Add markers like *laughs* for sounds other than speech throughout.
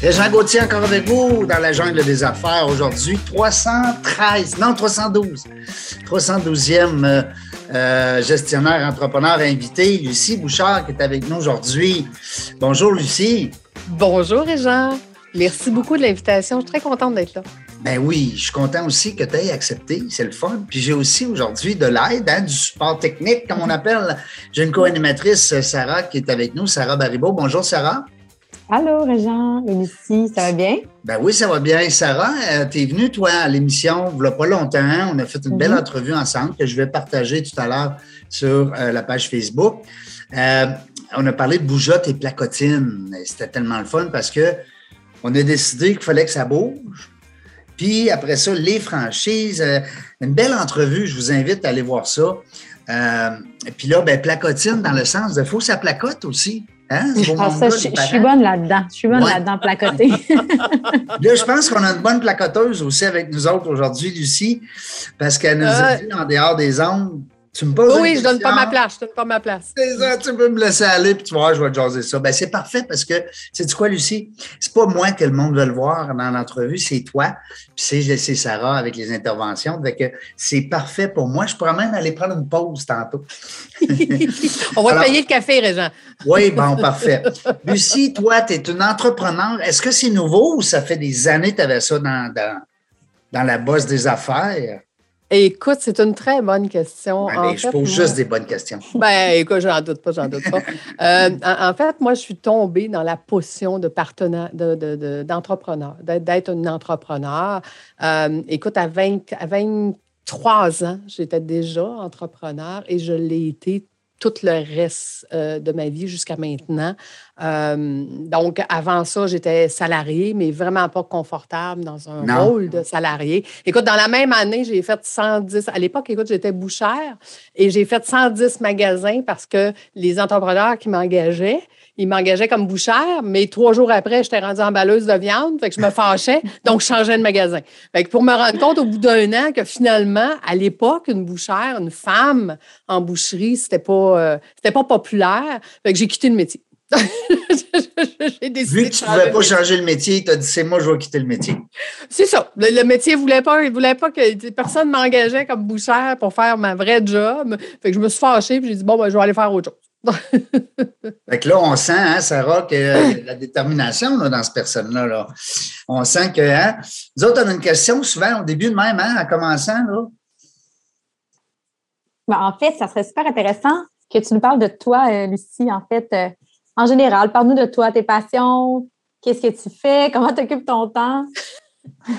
Régent Gauthier encore avec vous dans la jungle des affaires aujourd'hui. 313, non 312. 312e euh, euh, gestionnaire, entrepreneur invité, Lucie Bouchard qui est avec nous aujourd'hui. Bonjour Lucie. Bonjour Régent. Merci beaucoup de l'invitation. Je suis très contente d'être là. Ben oui, je suis content aussi que tu aies accepté. C'est le fun. Puis j'ai aussi aujourd'hui de l'aide, hein, du support technique, comme on appelle. J'ai une co-animatrice, Sarah, qui est avec nous, Sarah Baribeau. Bonjour, Sarah. Allô, Régent, Lucie, ça va bien? Ben oui, ça va bien. Sarah, euh, tu es venue, toi, à l'émission, il n'y a pas longtemps. On a fait une belle Mhm. entrevue ensemble que je vais partager tout à l'heure sur euh, la page Facebook. Euh, on a parlé de bougeotte et placotine. C'était tellement le fun parce que on a décidé qu'il fallait que ça bouge. Puis après ça, les franchises. une belle entrevue, je vous invite à aller voir ça. Et puis là, ben, placotine dans le sens de faut que ça placote aussi. Hein? Ah, ça, je, je suis bonne là-dedans. Je suis bonne Ouais. là-dedans, placoter. *laughs* Là, je pense qu'on a une bonne placoteuse aussi avec nous autres aujourd'hui, Lucie, parce qu'elle nous a Euh. dit en dehors des ondes, tu me poses Oui, je donne pas ma place. Je donne pas ma place. C'est ça, tu peux me laisser aller, puis tu vois, je vais te jaser ça. Ben, c'est parfait parce que, c'est quoi, Lucie? C'est pas moi que le monde veut le voir dans l'entrevue, c'est toi, puis c'est c'est Sarah avec les interventions. Fait que c'est parfait pour moi. Je pourrais même aller prendre une pause tantôt. *laughs* On va Alors- te payer le café, Régent. Oui, bon, parfait. Lucie, toi, tu es une entrepreneur. Est-ce que c'est nouveau ou ça fait des années que tu avais ça dans, dans, dans la bosse des affaires? Écoute, c'est une très bonne question. Ouais, En mais je fait, pose moi- juste des bonnes questions. *laughs* Ben, écoute, j'en doute pas, j'en doute pas. *laughs* Euh, en, en fait, moi, je suis tombée dans la potion de partenaire, de- de- de- d'entrepreneur, d'être, d'être une entrepreneur. Euh, écoute, à, 20 à 23 ans, j'étais déjà entrepreneur et je l'ai été tout le reste euh, de ma vie jusqu'à maintenant. Euh, donc, avant ça, j'étais salariée, mais vraiment pas confortable dans un Non. rôle de salarié. Écoute, dans la même année, j'ai fait 110. À l'époque, écoute, j'étais bouchère et j'ai fait 110 magasins parce que les entrepreneurs qui m'engageaient, ils m'engageaient comme bouchère, mais trois jours après, j'étais rendue emballeuse de viande, fait que je me fâchais, *laughs* donc je changeais de magasin. Fait que pour me rendre compte au bout d'un an que finalement, à l'époque, une bouchère, une femme en boucherie, c'était pas, euh, c'était pas populaire. Fait que j'ai quitté le métier. *laughs* j'ai décidé Vu que tu ne pouvais pas changer le métier, tu as dit c'est moi, je vais quitter le métier. C'est ça. Le, le métier ne voulait pas, il voulait pas que personne m'engageait comme bouchère pour faire ma vraie job. Fait que je me suis fâchée et j'ai dit bon, ben, je vais aller faire autre chose. *laughs* Fait que là, on sent, hein, Sarah, que euh, la détermination dans cette personne-là. Là. On sent que, hein, nous autres, on a une question souvent au début de même, hein, en commençant. Ben, en fait, ça serait super intéressant que tu nous parles de toi, euh, Lucie, en fait. euh, en général, parle-nous de toi, tes passions, qu'est-ce que tu fais, comment tu occupes ton temps?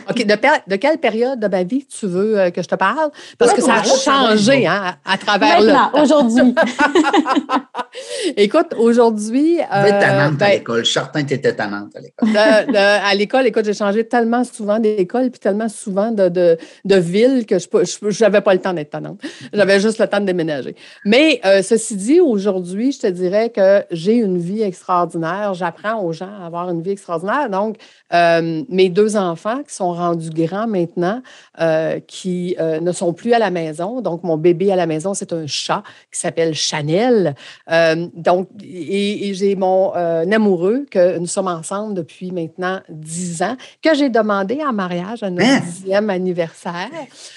OK. De, quelle période de ma vie tu veux euh, que je te parle? Parce Ouais, que ça a changé hein, à, à travers le Maintenant, aujourd'hui. *laughs* Écoute, aujourd'hui. Tu devais être euh, tannante à ben, l'école. Je suis certain tu étais tannante à l'école. de- de- à l'école, écoute, j'ai changé tellement souvent d'école puis tellement souvent de, de, de ville que je n'avais pas le temps d'être tannante. J'avais juste le temps de déménager. Mais euh, ceci dit, aujourd'hui, je te dirais que j'ai une vie extraordinaire. J'apprends aux gens à avoir une vie extraordinaire. Donc, euh, mes deux enfants qui sont rendus grands maintenant, euh, qui euh, ne sont plus à la maison. Donc, mon bébé à la maison, c'est un chat qui s'appelle Chanel. Euh, donc, et, et j'ai mon amoureux que nous sommes ensemble depuis maintenant dix ans, que j'ai demandé en mariage à notre Hein? dixième anniversaire.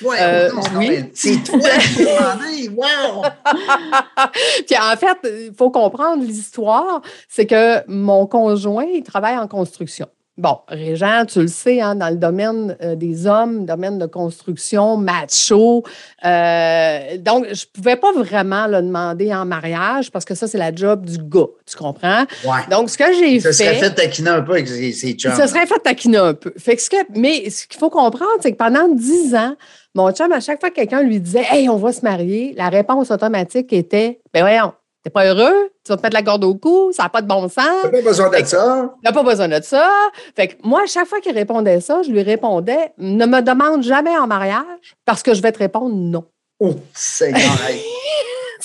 Ouais, non, non, oui. C'est toi qui demandé. Wow! *laughs* Puis en fait, il faut comprendre l'histoire, c'est que mon conjoint, il travaille en construction. Bon, Régent, tu le sais, hein, dans le domaine euh, des hommes, domaine de construction, macho. euh, donc, je ne pouvais pas vraiment le demander en mariage parce que ça, c'est la job du gars, tu comprends? Ouais. Donc, ce que j'ai Ça serait fait... fait taquiner un peu avec ses, ses chums. Ça serait fait taquiner un peu. Fait que ce que, mais ce qu'il faut comprendre, c'est que pendant dix ans, mon chum, à chaque fois que quelqu'un lui disait Hey, on va se marier, la réponse automatique était Ben voyons, T'es pas heureux? Tu vas te mettre la corde au cou? Ça n'a pas de bon sens? T'as pas besoin de ça. T'as pas besoin de ça. Fait que moi, à chaque fois qu'il répondait ça, je lui répondais ne me demande jamais en mariage parce que je vais te répondre non. Oh, c'est correct. *laughs*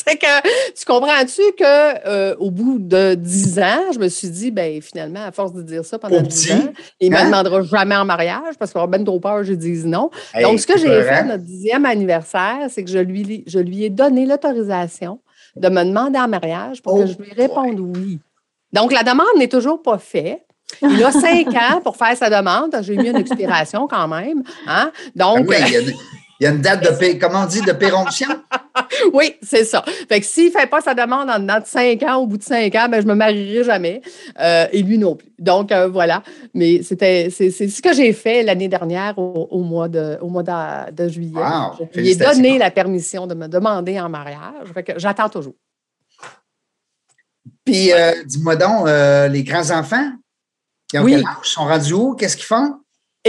C'est que tu comprends-tu que euh, au bout de dix ans, je me suis dit, ben finalement, à force de dire ça pendant dix ans, il ne hein? me demandera jamais en mariage parce qu'il aura bien trop peur, je dise non. Hey, Donc, ce que j'ai fait notre dixième anniversaire, c'est que je lui, je lui ai donné l'autorisation de me demander en mariage pour Oh, que je lui réponde oui. Donc, la demande n'est toujours pas faite. Il a cinq *laughs* ans pour faire sa demande. J'ai mis une expiration quand même. Hein? Ah Donc, oui, il y a- *laughs* il y, a une date de, pé- comment on dit, de péremption? *laughs* oui, c'est ça. Fait que s'il ne fait pas sa demande en dedans de cinq ans, au bout de cinq ans, ben, je ne me marierai jamais. Euh, et lui non plus. Donc, euh, voilà. Mais c'était, c'est, ce que j'ai fait l'année dernière au, au mois, de, au mois de, de juillet. Wow, je lui ai félicitations. donné la permission de me demander en mariage. Fait que j'attends toujours. Puis, euh, dis-moi donc, les grands-enfants, ils ont Oui. quel âge? Sont rendus où? Qu'est-ce qu'ils font?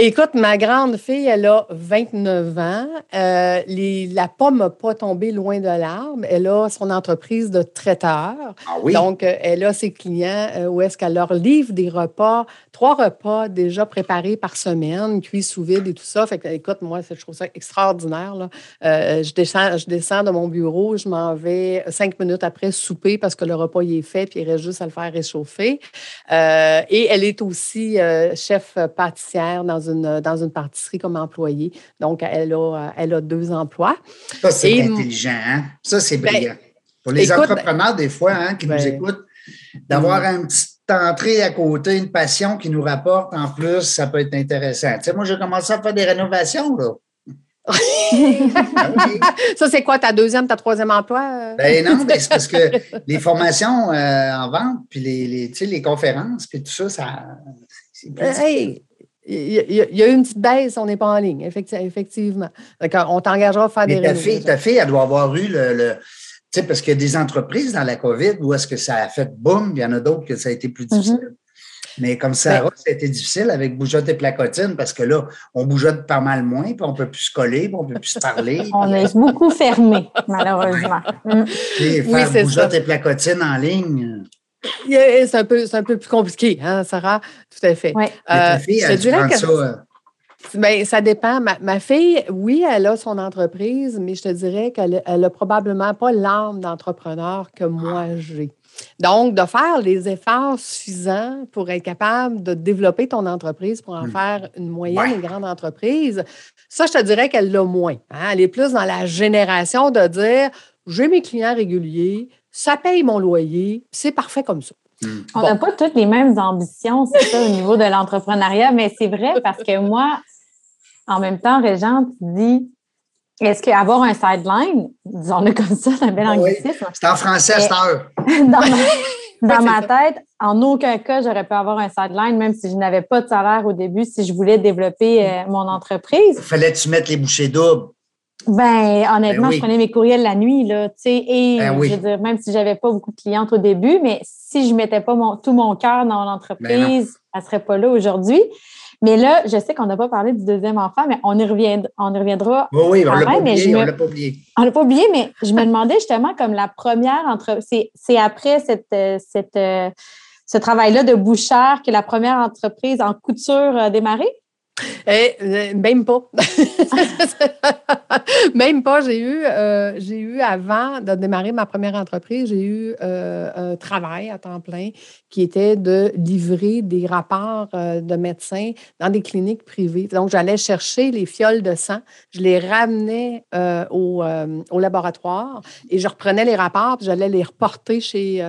Écoute, ma grande fille, elle a 29 ans. Euh, les- la pomme n'a pas tombé loin de l'arbre. Elle a son entreprise de traiteur. Ah oui? Donc, euh, elle a ses clients euh, où est-ce qu'elle leur livre des repas, trois repas déjà préparés par semaine, cuits sous vide et tout ça. Fait que, écoute, moi, c'est- je trouve ça extraordinaire. Là. Je, descends, je descends de mon bureau, je m'en vais cinq minutes après souper parce que le repas il est fait, puis il reste juste à le faire réchauffer. Et elle est aussi chef pâtissière dans une, dans une pâtisserie comme employée. Donc, elle a, elle a deux emplois. Ça, c'est intelligent. Hein? Ça, c'est Ben, brillant. Pour les écoute, entrepreneurs, des fois, hein, qui nous ben, écoutent, d'avoir une petite entrée à côté, une passion qui nous rapporte en plus, ça peut être intéressant. Tu sais, moi, j'ai commencé à faire des rénovations, là. Ben. *laughs* Ça, c'est quoi ta deuxième, ta troisième emploi? Ben non, mais c'est parce que *laughs* les formations euh, en vente, puis les, les, les conférences, puis tout ça, ça. Euh, hey, il y, a- eu une petite baisse, on n'est pas en ligne, effecti- effectivement. D'accord, on t'engagera à faire des Mais ta rénovations. fille, ta fille, elle doit avoir eu le. le- tu sais, parce qu'il y a des entreprises dans la COVID où est-ce que ça a fait boum, il y en a d'autres que ça a été plus difficile. Mais comme Sarah, ça a été difficile avec bougeotte et placotine parce que là, on bougeotte pas mal moins, puis on ne peut plus se coller, puis on ne peut plus se parler. *laughs* On est beaucoup fermé, malheureusement. Mm. *laughs* Puis Oui, faire c'est bougeotte ça. et placotine en ligne. C'est un, peu- c'est un peu plus compliqué, hein, Sarah? Tout à fait. Ouais. Mais ta Euh, fille, je elle dirais que- ça. euh, Ben, ça dépend. Ma, ma fille, oui, elle a son entreprise, mais je te dirais qu'elle elle a probablement pas l'âme d'entrepreneur que moi j'ai. Donc, de faire les efforts suffisants pour être capable de développer ton entreprise, pour en Hmm. faire une moyenne Ouais. et grande entreprise, ça, je te dirais qu'elle l'a moins. hein. Elle est plus dans la génération de dire j'ai mes clients réguliers, ça paye mon loyer, c'est parfait comme ça. On Bon. n'a pas toutes les mêmes ambitions, c'est ça, au niveau de l'entrepreneuriat, mais c'est vrai parce que moi, en même temps, Régent, tu dis, est-ce qu'avoir un sideline, disons-le comme ça, c'est un bel Oui. anglicisme, C'est en français à cette heure. dans ma, *laughs* dans c'est ma ça. tête, en aucun cas, j'aurais pu avoir un sideline, même si je n'avais pas de salaire au début, si je voulais développer euh, mon entreprise. Il fallait que tu mettes les bouchées doubles? Ben, honnêtement, Ben oui. je prenais mes courriels la nuit, là, tu sais, et Ben oui. je veux dire, même si j'avais pas beaucoup de clientes au début, mais si je mettais pas mon, tout mon cœur dans Ben l'entreprise, elle serait pas là aujourd'hui. Mais là, je sais qu'on n'a pas parlé du deuxième enfant, mais on y reviendra, on y reviendra. Oui, oui, on ne l'a pas oublié. On me- l'a pas oublié. On l'a pas oublié, mais je me demandais justement comme la première entre, c'est, après cette, euh, cette, euh, ce travail-là de bouchard que la première entreprise en couture a démarré? Eh, euh, même pas. *laughs* même pas. J'ai eu, euh, eu, avant de démarrer ma première entreprise, j'ai eu euh, un travail à temps plein qui était de livrer des rapports de médecins dans des cliniques privées. Donc, j'allais chercher les fioles de sang, je les ramenais au, au laboratoire et je reprenais les rapports, puis j'allais les reporter chez,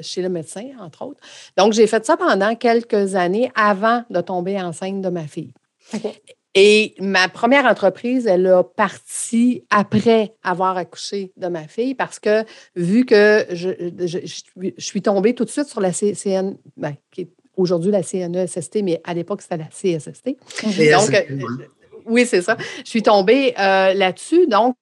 chez le médecin, entre autres. Donc, j'ai fait ça pendant quelques années avant de tomber enceinte de ma fille. Et ma première entreprise, elle a parti après avoir accouché de ma fille parce que vu que je, je- je suis- je suis tombée tout de suite sur la CN, ben, qui est aujourd'hui la CNESST, mais à l'époque, c'était la CSST. Et Donc, c'est- euh, oui, c'est ça. Je suis tombée euh, là-dessus. Donc,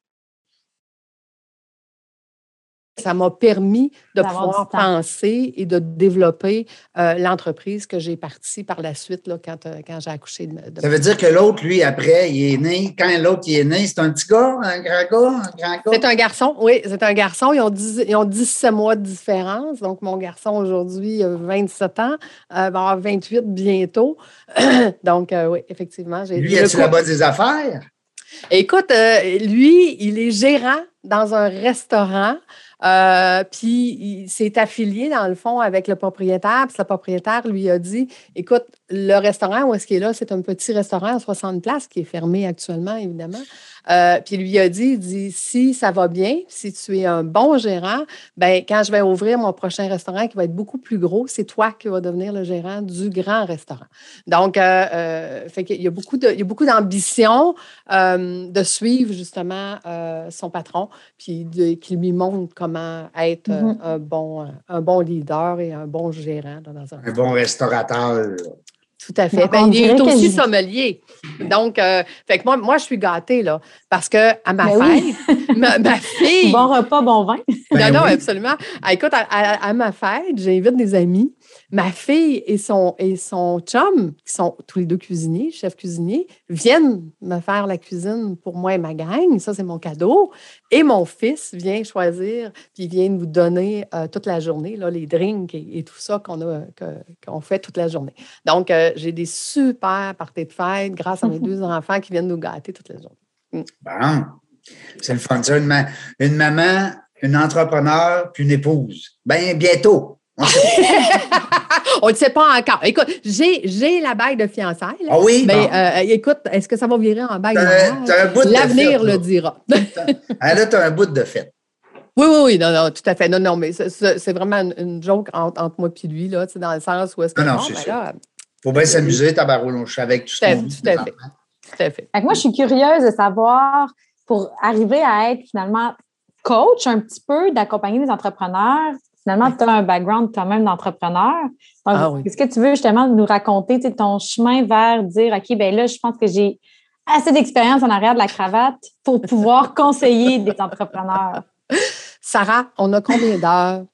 ça m'a permis de pouvoir penser et de développer euh, l'entreprise que j'ai partie par la suite là, quand, euh, quand j'ai accouché de, de- Ça veut dire que l'autre, lui, après, il est né. Quand l'autre il est né, c'est un petit gars, un grand gars, un grand gars? C'est un garçon, oui, c'est un garçon. Ils ont, 10 ils ont 17 mois de différence. Donc, mon garçon, aujourd'hui, a 27 ans, euh, va avoir 28 bientôt. *clears throat* Donc, euh, oui, effectivement. j'ai Lui, est-tu coup- là-bas des affaires? Écoute, euh, lui, il est gérant dans un restaurant. Euh, puis il s'est affilié, dans le fond, avec le propriétaire. Puis le propriétaire lui a dit Écoute, le restaurant où est-ce qu'il est là, c'est un petit restaurant à 60 places qui est fermé actuellement, évidemment. Euh, puis il lui a dit, il dit, si ça va bien, si tu es un bon gérant, ben quand je vais ouvrir mon prochain restaurant qui va être beaucoup plus gros, c'est toi qui vas devenir le gérant du grand restaurant. Donc, euh, euh, fait qu'il de, il y a beaucoup d'ambition euh, de suivre justement son patron, puis de- qui lui montre comment être euh, Mhm. un bon, euh, un bon leader et un bon gérant dans un Un bon restaurateur. Tout à fait. Ben, il est aussi sommelier. Donc, euh, fait que moi, moi, je suis gâtée, là, parce que à ma Ben oui. fête, ma, ma *laughs* fille. Bon repas, bon vin. Ben non, non, oui. absolument. Ah, écoute, à, à- à ma fête, j'invite des amis. Ma fille et son, et son chum, qui sont tous les deux cuisiniers, chefs cuisiniers, viennent me faire la cuisine pour moi et ma gang. Ça, c'est mon cadeau. Et mon fils vient choisir, puis il vient nous donner euh, toute la journée, là, les drinks et, et tout ça qu'on a qu'on fait toute la journée. Donc, euh, j'ai des super parties de fête grâce à mes deux enfants qui viennent nous gâter toute la journée. Bon. C'est le fun. ça, une, ma- une maman, une entrepreneur, puis une épouse. Ben, bientôt. On *laughs* ne sait pas encore. Écoute, j'ai j'ai la bague de fiançailles. là. Ah oui? Mais bon. euh, écoute, est-ce que ça va virer en bague de L'avenir le dira. Ah, là, tu as un bout de fête. Oui, oui, oui, non, non, tout à fait. Non, non, mais c'est- vraiment une, joke entre, entre moi et lui, là, tu sais, dans le sens où est-ce que. Non, non, bon, c'est ben sûr. là, faut bien s'amuser, tabarouche, avec tout ce qu'on vit. tout à fait. tout à fait. Fait que moi, je suis curieuse de savoir, pour arriver à être finalement coach un petit peu, d'accompagner les entrepreneurs, finalement, tu as un background quand même d'entrepreneur. Donc, Ah oui. Est-ce que tu veux justement nous raconter ton chemin vers dire, OK, ben là, je pense que j'ai assez d'expérience en arrière de la cravate pour pouvoir *laughs* conseiller des entrepreneurs? Sarah, on a combien d'heures?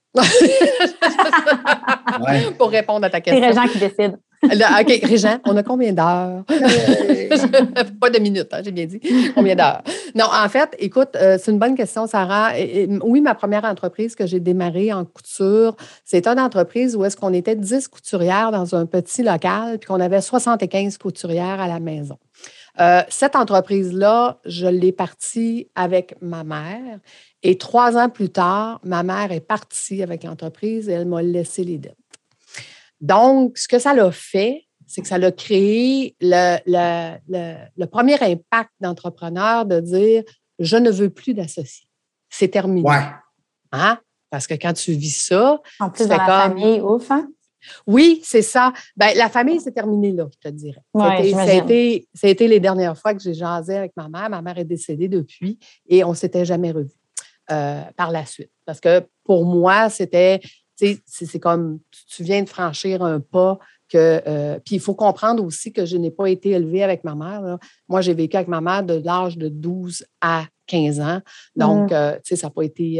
Ouais. *laughs* pour répondre à ta C'est question? Régent qui décide. Là, OK, Régent, on a combien d'heures? *laughs* pas de minutes, hein, j'ai bien dit. Combien d'heures? Non, en fait, écoute, euh, c'est une bonne question, Sarah. Et- et, oui, ma première entreprise que j'ai démarrée en couture, c'est une entreprise où est-ce qu'on était 10 couturières dans un petit local, puis qu'on avait 75 couturières à la maison. Euh, cette entreprise-là, je l'ai partie avec ma mère. Et trois ans plus tard, ma mère est partie avec l'entreprise et elle m'a laissé les dettes. Donc, ce que ça l'a fait, c'est que ça l'a créé le, le- le- le premier impact d'entrepreneur de dire je ne veux plus d'associés. C'est terminé. Ouais. Hein? Parce que quand tu vis ça, En plus, dans la comme- famille, ouf, hein? oui, c'est ça. Ben, la famille, c'est terminé là, je te dirais. Ouais, C'était- ça, a j'imagine. été, ça a été les dernières fois que j'ai jasé avec ma mère. Ma mère est décédée depuis et on ne s'était jamais revus euh, par la suite. Parce que pour moi, c'était, tu sais, c'est comme tu- viens de franchir un pas que. euh, puis il faut comprendre aussi que je n'ai pas été élevée avec ma mère. là. Moi, j'ai vécu avec ma mère de l'âge de 12 à 15 ans. Donc, euh, tu sais, ça n'a pas été,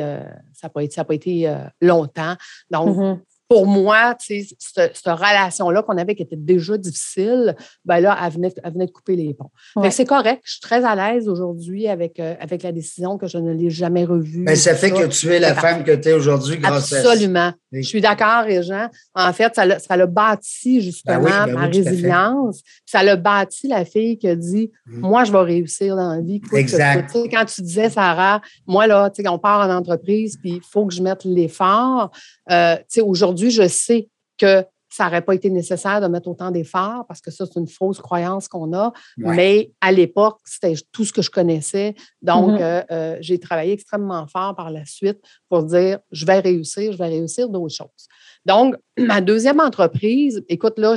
ça a pas été, ça a pas été longtemps. Donc, Mhm. Pour moi, tu sais, cette, cette relation-là qu'on avait qui était déjà difficile, ben là, elle venait, elle venait de couper les ponts. Ouais. C'est correct. Je suis très à l'aise aujourd'hui avec, euh, avec la décision que je ne l'ai jamais revue. Mais ça tout fait que tu es la femme que tu es aujourd'hui grâce à Absolument. Oui. Je suis d'accord, Régent. En fait, ça l'a, ça l'a bâti justement Ben oui, ben ma oui, résilience. Ça l'a bâti la fille qui a dit Mhm. Moi, je vais réussir dans la vie. Exact. Quand tu disais, Sarah, moi, là, tu sais, on part en entreprise, puis il faut que je mette l'effort. Euh, tu sais, aujourd'hui, je sais que ça n'aurait pas été nécessaire de mettre autant d'efforts parce que ça, c'est une fausse croyance qu'on a. Ouais. Mais à l'époque, c'était tout ce que je connaissais. Donc, Mhm. euh, euh, j'ai travaillé extrêmement fort par la suite pour dire je vais réussir, je vais réussir d'autres choses. Donc, *clears throat* ma deuxième entreprise, écoute, là,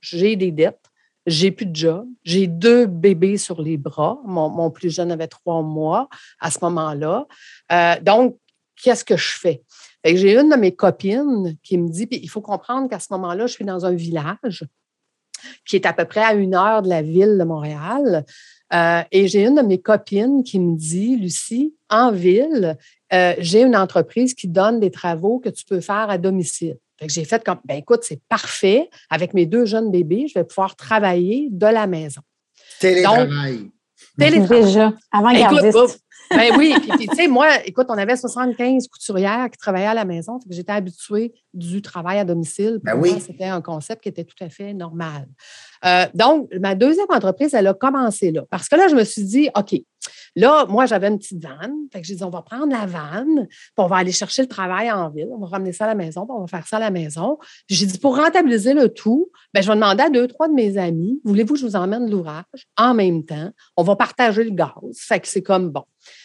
j'ai des dettes. J'ai plus de job. J'ai deux bébés sur les bras. Mon, mon plus jeune avait trois mois à ce moment-là. Euh, donc, qu'est-ce que je fais? Fait que J'ai une de mes copines qui me dit, puis il faut comprendre qu'à ce moment-là, je suis dans un village qui est à peu près à une heure de la ville de Montréal. Euh, et j'ai une de mes copines qui me dit, Lucie, en ville, euh, j'ai une entreprise qui donne des travaux que tu peux faire à domicile. Fait que j'ai fait comme, ben écoute, c'est parfait. Avec mes deux jeunes bébés, je vais pouvoir travailler de la maison. Télétravail. télétravail. Déjà, avant Écoute, ben oui, puis, tu sais, moi, écoute, on avait 75 couturières qui travaillaient à la maison. J'étais habituée du travail à domicile. Pour Ben moi, oui. C'était un concept qui était tout à fait normal. Euh, donc, ma deuxième entreprise, elle a commencé là. Parce que là, je me suis dit, OK, là, moi, j'avais une petite vanne. Fait que j'ai dit, on va prendre la vanne, puis on va aller chercher le travail en ville. On va ramener ça à la maison, puis on va faire ça à la maison. J'ai dit, pour rentabiliser le tout, ben, je vais demander à deux, trois de mes amis, voulez-vous que je vous emmène l'ouvrage en même temps? On va partager le gaz. Fait que c'est comme bon.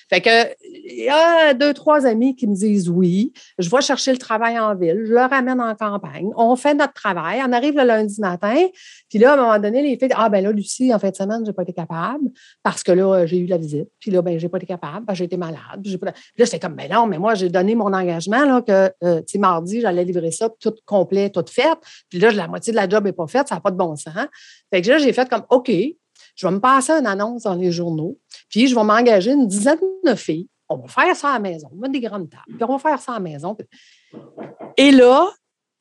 Fait que, il y a deux, trois amis qui me disent oui. Je vais chercher le travail en ville. Je le ramène en campagne. On fait notre travail. On arrive le lundi matin. Puis là, à un moment donné, les filles disent Ah, ben là, Lucie, en fin de semaine, je n'ai pas été capable parce que là, j'ai eu la visite. Puis là, ben, j'ai pas été capable j'ai été malade. Pas- là, j'étais comme Ben non, mais moi, j'ai donné mon engagement là, que, euh, tu sais, mardi, j'allais livrer ça tout complet, tout fait. Puis là, la moitié de la job n'est pas faite. Ça n'a pas de bon sens. Fait que là, j'ai fait comme OK, je vais me passer une annonce dans les journaux. Puis je vais m'engager une dizaine de filles. On va faire ça à la maison. On va des grandes tables. Puis on va faire ça à la maison. Et là,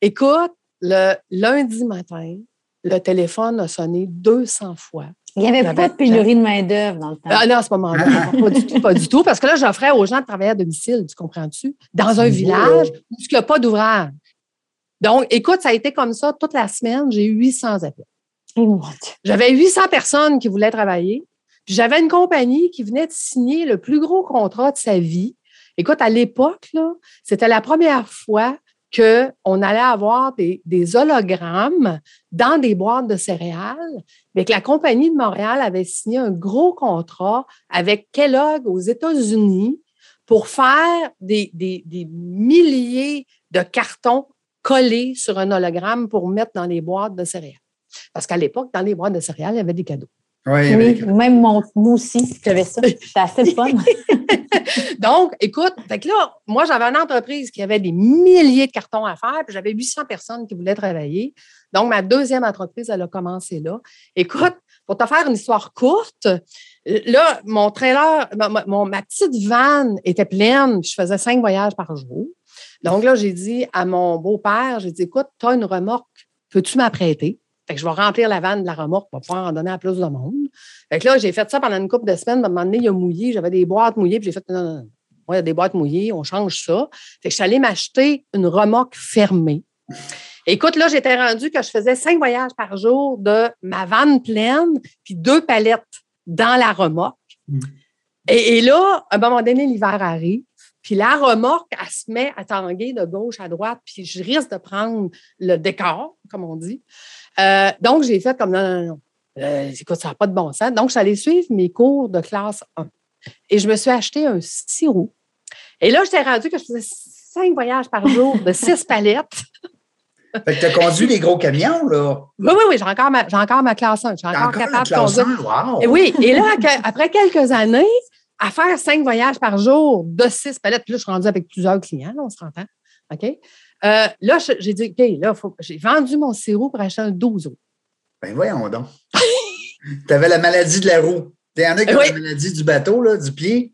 écoute, le lundi matin, le téléphone a sonné 200 fois. Il n'y avait pas de pénurie de main-d'œuvre dans le temps. Ah non, à ce moment-là, pas du tout, pas du tout. Parce que là, j'offrais aux gens de travailler à domicile, tu comprends-tu? Dans un village où il n'y a pas d'ouvrage. Donc, écoute, ça a été comme ça toute la semaine. J'ai eu 800 appels. J'avais 800 personnes qui voulaient travailler. Puis j'avais une compagnie qui venait de signer le plus gros contrat de sa vie. Écoute, à l'époque, là, c'était la première fois qu'on allait avoir des, hologrammes dans des boîtes de céréales, mais que la compagnie de Montréal avait signé un gros contrat avec Kellogg aux États-Unis pour faire des, des- des milliers de cartons collés sur un hologramme pour mettre dans les boîtes de céréales. Parce qu'à l'époque, dans les boîtes de céréales, il y avait des cadeaux. Oui, des- même mon, moi aussi, j'avais ça. C'était assez le fun. *laughs* Donc, écoute, fait que là, moi, j'avais une entreprise qui avait des milliers de cartons à faire, puis j'avais 800 personnes qui voulaient travailler. Donc, ma deuxième entreprise, elle a commencé là. Écoute, pour te faire une histoire courte, là, mon trailer, ma, ma- mon- ma petite vanne était pleine, je faisais cinq voyages par jour. Donc là, j'ai dit à mon beau-père, j'ai dit, écoute, tu as une remorque, peux-tu m'apprêter? Fait que je vais remplir la vanne de la remorque pour pouvoir en donner à plus de monde. Fait que là, j'ai fait ça pendant une couple de semaines. À un moment donné, il a mouillé. J'avais des boîtes mouillées. Puis j'ai fait, non, non, non. Moi, il y a des boîtes mouillées. On change ça. Fait que je suis allée m'acheter une remorque fermée. Écoute, là, j'étais rendue que je faisais cinq voyages par jour de ma vanne pleine, puis deux palettes dans la remorque. Mm. Et, et là, à un moment donné, l'hiver arrive. Puis la remorque, elle se met à tanguer de gauche à droite, puis je risque de prendre le décor, comme on dit. Euh, donc, j'ai fait comme non, non, non. Euh, écoute, ça n'a pas de bon sens. Donc, j'allais suivre mes cours de classe 1. Et je me suis acheté un sirop. Et là, j'étais rendu que je faisais cinq voyages par jour de six *laughs* palettes. Fait que tu as conduit les gros camions, là. Oui, oui, oui, j'ai encore ma, j'ai encore ma classe 1. Je suis encore, capable de classe conduire. 1, wow! Et oui, et là, après quelques années, à faire cinq voyages par jour de six palettes, puis là, je suis rendue avec plusieurs clients, là, on se entend. OK? Euh, là, j'ai dit, OK, là, faut- j'ai vendu mon sirop pour acheter un 12 euros. Ben voyons donc. *laughs* tu avais la maladie de la roue. Il y en a qui ont Oui. la maladie du bateau, là, du pied.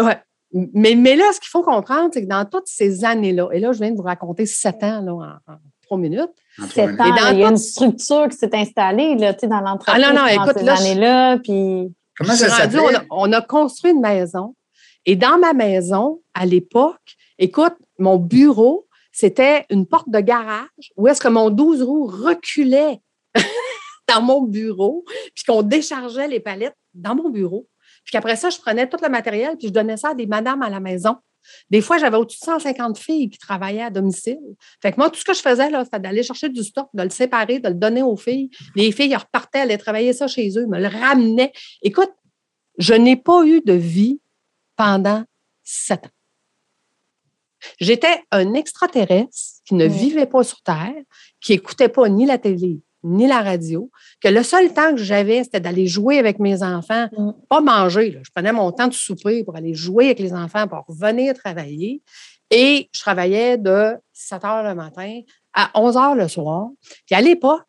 Ouais. Mais, mais là, ce qu'il faut comprendre, c'est que dans toutes ces années-là, et là, je viens de vous raconter sept ans là, en, en trois minutes. Sept ans, Et dans il y a une structure qui s'est installée là, tu sais, dans l'entreprise Ah non, non, écoute, ces là, années-là. Puis Comment ça s'appelait? on, on a construit une maison. Et dans ma maison, à l'époque, écoute, mon bureau, c'était une porte de garage où est-ce que mon 12 roues reculait *laughs* dans mon bureau, puis qu'on déchargeait les palettes dans mon bureau. Puis qu'après ça, je prenais tout le matériel, puis je donnais ça à des madames à la maison. Des fois, j'avais au-dessus de 150 filles qui travaillaient à domicile. Fait que moi, tout ce que je faisais, là, c'était d'aller chercher du stock, de le séparer, de le donner aux filles. Les filles, elles repartaient, allaient travailler ça chez eux, me le ramenaient. Écoute, je n'ai pas eu de vie pendant sept ans. J'étais un extraterrestre qui ne vivait pas sur Terre, qui écoutait pas ni la télé, ni la radio, que le seul temps que j'avais, c'était d'aller jouer avec mes enfants, pas manger. là. Je prenais mon temps de souper pour aller jouer avec les enfants, pour revenir travailler. Et je travaillais de 7 heures le matin à 11 heures le soir. Puis à l'époque,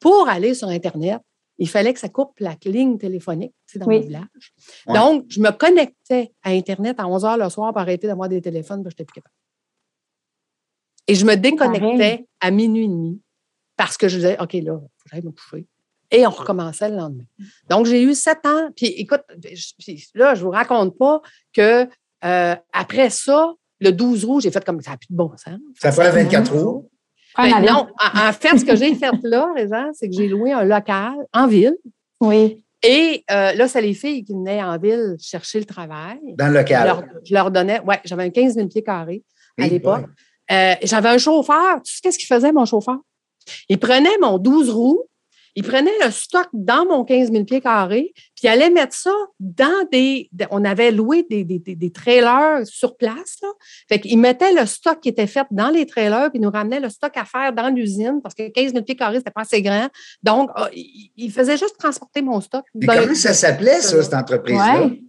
pour aller sur Internet, il fallait que ça coupe la ligne téléphonique tu sais, dans Oui. mon village. Ouais. Donc, je me connectais à Internet à 11 h le soir pour arrêter d'avoir des téléphones, parce que je n'étais plus capable. Et je me déconnectais Pareil. à minuit et demi parce que je disais, OK, là, il faut que j'aille me coucher. Et on recommençait le lendemain. Donc, j'ai eu sept ans. Puis, écoute, là, je ne vous raconte pas que euh, après ça, le 12 rouge, j'ai fait comme ça n'a plus de bon sens. Ça fait 24 jours. Ben non, en, en fait, ce que j'ai fait là, c'est que j'ai loué un local en ville. Oui. Et euh, là, c'est les filles qui venaient en ville chercher le travail. Dans le Je local. leur, je leur donnais, ouais, j'avais un 15 000 pieds carrés à Oui, l'époque. Euh, j'avais un chauffeur. Tu sais qu'est-ce qu'il faisait, mon chauffeur? Il prenait mon 12 roues, il prenait le stock dans mon 15 000 pieds carrés, puis il allait mettre ça dans des. de- on avait loué des, des, des- des trailers sur place. Là. Fait qu'il mettait le stock qui était fait dans les trailers, puis il nous ramenait le stock à faire dans l'usine, parce que 15 000 pieds carrés, c'était pas assez grand. Donc, ah, il, faisait juste transporter mon stock. Mais dans- comment ça s'appelait, ça, cette entreprise-là? Ouais.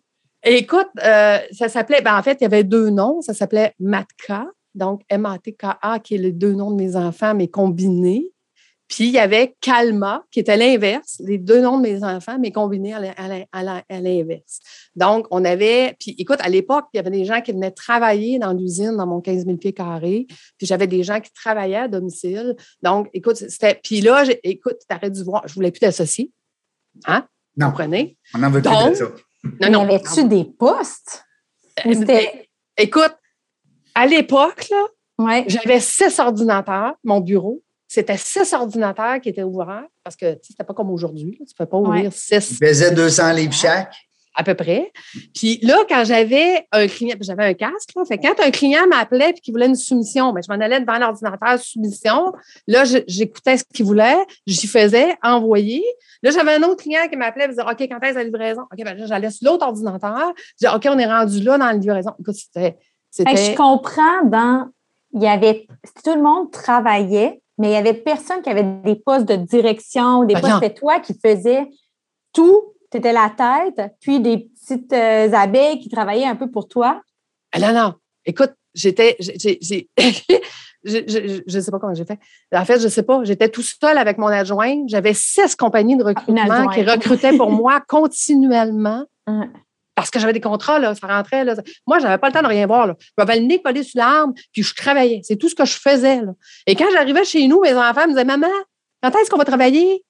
Écoute, euh, ça s'appelait, ben en fait, il y avait deux noms. Ça s'appelait Matka, donc M-A-T-K-A, qui est les deux noms de mes enfants, mais combinés. Puis il y avait Calma, qui était l'inverse, les deux noms de mes enfants, mais combinés à l'in- à l'in- à l'in- à l'inverse. Donc, on avait, puis écoute, à l'époque, il y avait des gens qui venaient travailler dans l'usine, dans mon 15 000 pieds carrés, puis j'avais des gens qui travaillaient à domicile. Donc, écoute, c'était, puis là, écoute, tu aurais dû voir, je voulais plus d'associer. Hein? Non. Vous comprenez? On n'en veut plus Donc, de ça. Non, Mais non. avais-tu des postes? C'était- Écoute, à l'époque, là, Ouais. j'avais six ordinateurs, mon bureau. C'était six ordinateurs qui étaient ouverts parce que tu sais, c'était pas comme aujourd'hui. Tu ne peux pas ouvrir Ouais. six Il pesait 200 livres chaque. à peu près. Puis là, quand j'avais un client, puis j'avais un casque, là, fait que quand un client m'appelait et qu'il voulait une soumission, ben, je m'en allais devant l'ordinateur soumission. Là, j'écoutais ce qu'il voulait, j'y faisais, envoyer. Là, j'avais un autre client qui m'appelait et disait OK, quand est-ce la livraison? OK, ben là, j'allais sur l'autre ordinateur. Je disais OK, on est rendu là dans la livraison. Écoute, c'était. Fait que c'était je comprends dans. Il y avait. Tout le monde travaillait, mais il y avait personne qui avait des postes de direction des Ben postes. C'était toi qui faisais tout. Tu étais la tête, puis des petites euh, abeilles qui travaillaient un peu pour toi. Ah non, non. Écoute, j'étais. *laughs* je ne sais pas comment j'ai fait. En fait, je ne sais pas. J'étais tout seul avec mon adjoint. J'avais six compagnies de recrutement adjointe. qui recrutaient pour moi *laughs* continuellement. Parce que j'avais des contrats, là, ça rentrait. Là. Moi, je n'avais pas le temps de rien voir. Là. Je m'avais le nez collé sur l'arme, puis je travaillais. C'est tout ce que je faisais. Là. Et quand j'arrivais chez nous, mes enfants me disaient Maman, quand est-ce qu'on va travailler? *laughs*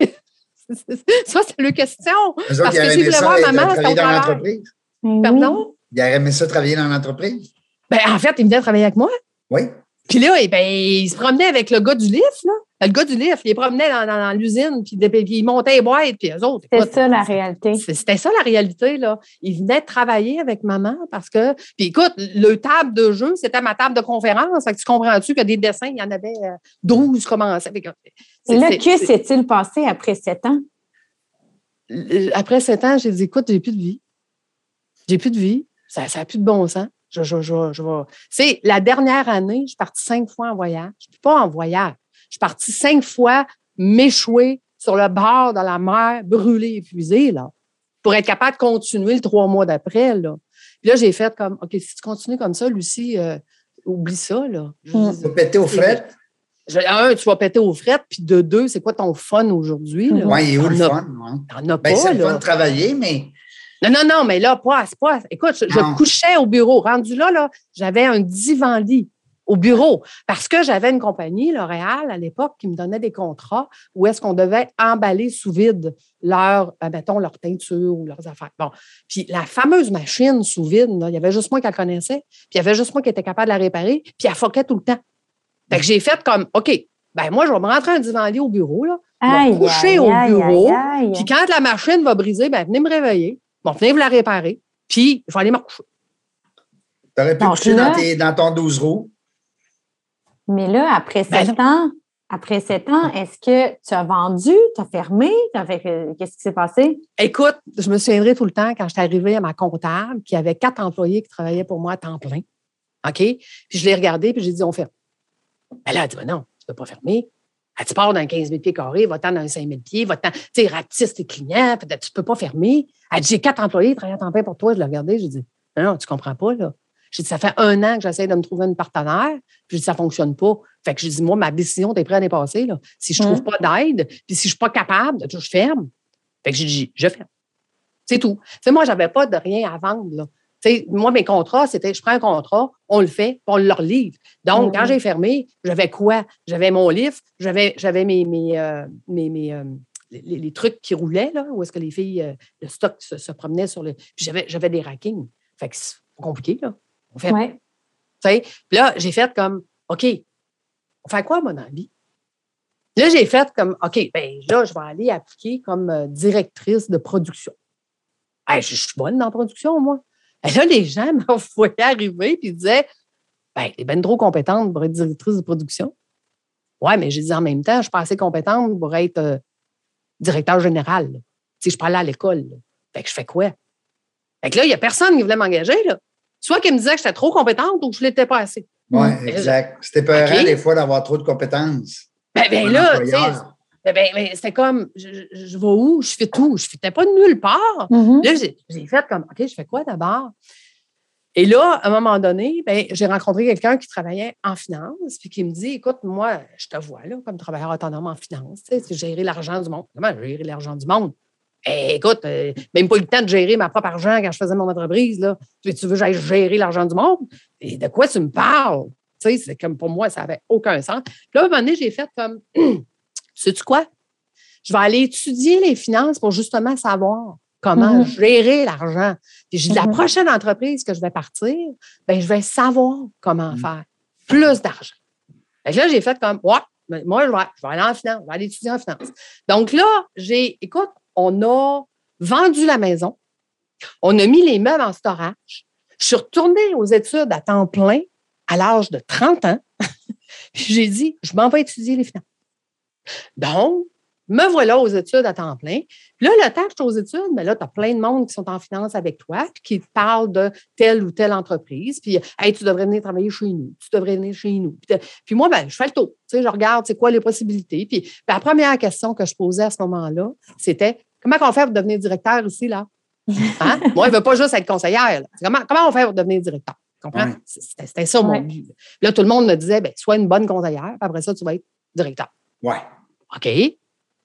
ça, c'est le question. Autres, Parce que s'ils voulaient voir maman, au dans travail. l'entreprise. Oui. Pardon? Ils auraient aimé ça travailler dans l'entreprise. Ben, en fait, ils venaient travailler avec moi. Oui. Puis là, eh ben, il se promenait avec le gars du lift, là. Le gars du lift, il les promenait dans, dans- dans l'usine, puis, puis il montait les boîtes, puis eux autres. C'était ça la réalité. C'était ça la réalité, là. Ils venaient travailler avec maman parce que. Puis écoute, le table de jeu, c'était ma table de conférence. Fait que tu comprends-tu que des dessins, il y en avait euh, 12 commençaient. Fait que, c'est- Et là, que s'est-il passé après sept ans? après sept ans, j'ai dit, écoute, j'ai plus de vie. J'ai plus de vie. Ça n'a plus de bon sens. Je, je, je, je C'est la dernière année, je suis partie cinq fois en voyage. Je suis pas en voyage. Je suis partie cinq fois m'échouer sur le bord de la mer, brûlée, épuisée, là, pour être capable de continuer le trois mois d'après, là. Puis là, j'ai fait comme, OK, si tu continues comme ça, Lucie, euh, oublie ça, là. Je- Mm. Vous péter au fret. je- un, tu vas péter aux frettes, puis de deux, c'est quoi ton fun aujourd'hui? là? Oui, il est où le fun? T'en as Ben, pas, c'est le fun de travailler, mais Non, non, non, mais là, pas, c'est pas. Écoute, je, couchais au bureau. Rendu là, là, j'avais un divan-lit au bureau parce que j'avais une compagnie, L'Oréal, à l'époque, qui me donnait des contrats où est-ce qu'on devait emballer sous vide leur, euh, mettons, leur teinture ou leurs affaires. Bon. Puis la fameuse machine sous vide, là, il y avait juste moi qui la connaissais, puis il y avait juste moi qui était capable de la réparer, puis elle foquait tout le temps. Fait que j'ai fait comme, OK, ben moi, je vais me rentrer un divan-lit au bureau, là. Aïe, coucher aïe, au bureau, aïe, aïe. Puis quand la machine va briser, ben venez me réveiller. Bon, venez vous la réparer. Puis je vais aller me recoucher. tu aurais pu Donc coucher dans, tes- dans ton 12 roues. Mais là, après Ben sept ans, après sept ans, est-ce que tu as vendu, tu as fermé, fait que- qu'est-ce qui s'est passé? Écoute, je me souviendrai tout le temps quand j'étais arrivée à ma comptable, qui avait quatre employés qui travaillaient pour moi à temps plein. OK? Puis je l'ai regardé, puis j'ai dit, on ferme. Ben là, elle dit, Ben non, tu ne peux pas fermer. Elle dit, tu pars d'un 15 000 pieds carrés, va-t'en dans un 5 000 pieds, va-t'en, tu sais, tes clients, tu ne peux pas fermer. Elle dit, j'ai quatre employés qui travaillent à temps plein pour toi. Je l'ai regardé, j'ai dit, non, non, tu comprends pas, là. J'ai dit, ça fait un an que j'essaie de me trouver une partenaire, puis j'ai dit, ça ne fonctionne pas. Fait que j'ai dit, moi, ma décision, t'es prêt à dépasser, là. Si je ne trouve Mm. pas d'aide, puis si je ne suis pas capable, je ferme. Fait que j'ai dit, je fais. C'est tout. Tu sais, moi, je n'avais pas de rien à vendre. Là. Moi, mes contrats, c'était je prends un contrat, on le fait, puis on le livre. Donc, quand j'ai fermé, j'avais quoi? J'avais mon livre, j'avais, j'avais mes, mes, euh, mes, mes, euh, les trucs qui roulaient, là, où est-ce que les filles, euh, le stock se, se promenait sur le. Puis j'avais, j'avais des rackings. Fait que c'est compliqué, là. On fait, Ouais. Puis là, j'ai fait comme, OK, on fait quoi, moi, dans la vie? Là, j'ai fait comme, OK, ben là, je vais aller appliquer comme euh, directrice de production. Hey, je, je suis bonne dans la production, moi. Et là, les gens *laughs* me voyaient arriver et ils disaient, ben, t'es bien trop compétente pour être directrice de production. Ouais, mais j'ai dit en même temps, je suis pas assez compétente pour être euh, directeur général. Tu sais, je parlais à l'école. Fait que je fais quoi? Fait que là, il n'y a personne qui voulait m'engager, là. Soit qui me disait que j'étais trop compétente ou que je ne l'étais pas assez. Oui, exact. C'était peurant OK. des fois d'avoir trop de compétences. Ben, ben là, tu sais, ben, ben, ben, c'était comme, je, je- je vais où? Je fais tout. Je ne pas de nulle part. Mhm. Là, j'ai j'ai fait comme, OK, je fais quoi d'abord? Et là, à un moment donné, ben, j'ai rencontré quelqu'un qui travaillait en finance, puis qui me dit, écoute, moi, je te vois là comme travailleur autonome en finance, tu sais, c'est gérer l'argent du monde. Comment gérer l'argent du monde? Eh, écoute, euh, même pas eu le temps de gérer ma propre argent quand je faisais mon entreprise. Là. Tu, tu veux que j'aille gérer l'argent du monde? Et de quoi tu me parles? Tu sais, c'est comme pour moi, ça n'avait aucun sens. Puis là, à un moment donné, j'ai fait comme, *clears throat* sais-tu quoi? Je vais aller étudier les finances pour justement savoir comment Mhm. gérer l'argent. Puis j'ai dit, la Mhm. prochaine entreprise que je vais partir, ben, je vais savoir comment Mhm. faire plus d'argent. Là, j'ai fait comme, ouais, moi, je vais, je vais aller en finance, je vais aller étudier en finance. Donc là, j'ai, écoute, on a vendu la maison, on a mis les meubles en storage. Je suis retournée aux études à temps plein à l'âge de 30 ans. *laughs* J'ai dit, je m'en vais étudier les finances. Donc, me voilà aux études à temps plein. Puis là, le temps que je suis aux études, mais là, tu as plein de monde qui sont en finance avec toi, puis qui te parlent de telle ou telle entreprise. Puis, hey, tu devrais venir travailler chez nous. Tu devrais venir chez nous. Puis, puis moi, ben, je fais le tour. Tu sais, je regarde, c'est quoi les possibilités. Puis, puis la première question que je posais à ce moment-là, c'était comment on fait pour devenir directeur ici, là? *laughs* Hein? Moi, je ne veux pas juste être conseillère. là. Comment, comment on fait pour devenir directeur? Tu comprends? Ouais. C'était ça mon Ouais. but. Là, tout le monde me disait, ben, sois une bonne conseillère, puis après ça, tu vas être directeur. Oui. OK.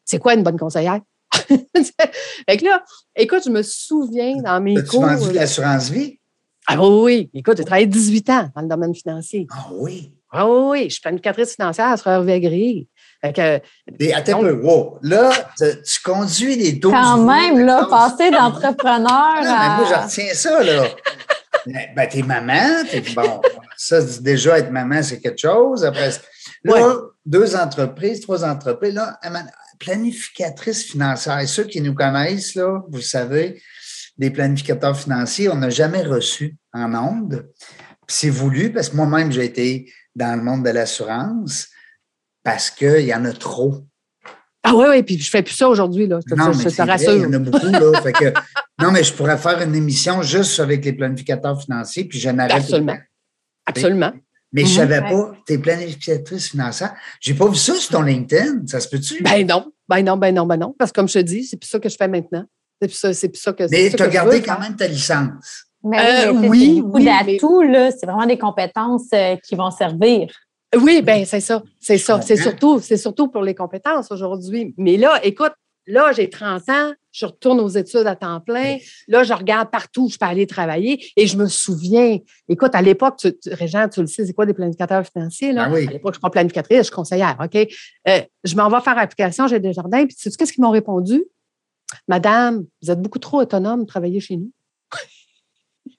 C'est quoi une bonne conseillère? *laughs* fait que là, écoute, je me souviens dans mes As-tu cours. vendu de l'assurance vie? Ah oui, oui. Écoute, j'ai travaillé 18 ans dans le domaine financier. Ah oui? Ah oui, oui. Je suis planificatrice financière sur Hervé Agréé. Fait que, attends un Donc- peu. Wow. Là, tu, tu conduis les 12 Quand même, là, passer d'entrepreneur Ah, mais moi, je à... retiens ça, là. Ben, t'es maman, t'es bon. Ça, déjà, être maman, c'est quelque chose. Après, là, deux entreprises, trois entreprises. Là, planificatrice financière. Et ceux qui nous connaissent, là, vous savez, des planificateurs financiers, on n'a jamais reçu en ondes. C'est voulu parce que moi-même, j'ai été dans le monde de l'assurance parce qu'il y en a trop. ah oui, oui, puis je fais plus ça aujourd'hui, là. Non, je mais vrai, rassure. il y en a beaucoup, là. Fait que, non, mais je pourrais faire une émission juste avec les planificateurs financiers, puis je n'arrête Absolument. Absolument. Mais je Mhm. ne savais Ouais. pas, tu es planificatrice financière. J'ai pas vu ça sur ton LinkedIn. Ça se peut-tu? Ben non, ben non, ben non, ben non. Parce que comme je te dis, c'est plus ça que je fais maintenant. C'est plus ça, c'est plus ça que mais tu as gardé quand même ta licence. Mais Euh, oui, c'est beaucoup oui, mais- d'atouts, là. C'est vraiment des compétences euh, qui vont servir. Oui, ben c'est ça, c'est ça. C'est surtout, c'est surtout pour les compétences aujourd'hui. Mais là, écoute, là, j'ai 30 ans, je retourne aux études à temps plein. Là, je regarde partout où je peux aller travailler et je me souviens. Écoute, à l'époque, tu, tu- Régent, tu le sais, c'est quoi des planificateurs financiers? Là? Ben oui. À l'époque, je suis pas planificatrice, je suis conseillère. OK? Euh, je m'en vais faire application, j'ai des jardins. Puis, tu sais qu'est-ce qu'ils m'ont répondu? Madame, vous êtes beaucoup trop autonome de travailler chez nous.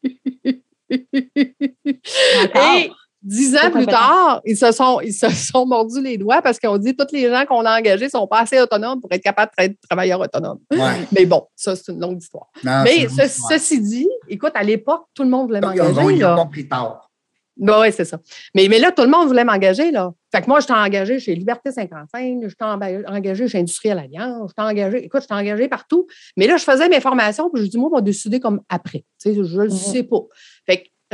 *laughs* Et dix ans plus tard, ils se sont, ils se *laughs* sont mordus les doigts parce qu'on dit que tous les gens qu'on a engagés sont pas assez autonomes pour être capables d'être travailleurs autonomes. Ouais. *laughs* Mais bon, ça, c'est une longue histoire. Non, Mais ce- ceci dit, écoute, à l'époque, tout le monde voulait m'engager. ils ont compris tard. oui, c'est ça. Mais, mais là, tout le monde voulait m'engager. là. Fait que moi, je t'ai engagé chez Liberté 55, je t'ai emba- engagé chez Industriel Alliance, je t'ai engagé, écoute, je t'ai engagé partout. Mais là, je faisais mes formations, puis je dis, moi, on va décider comme après. Tu sais, je ne le Mhm. sais pas.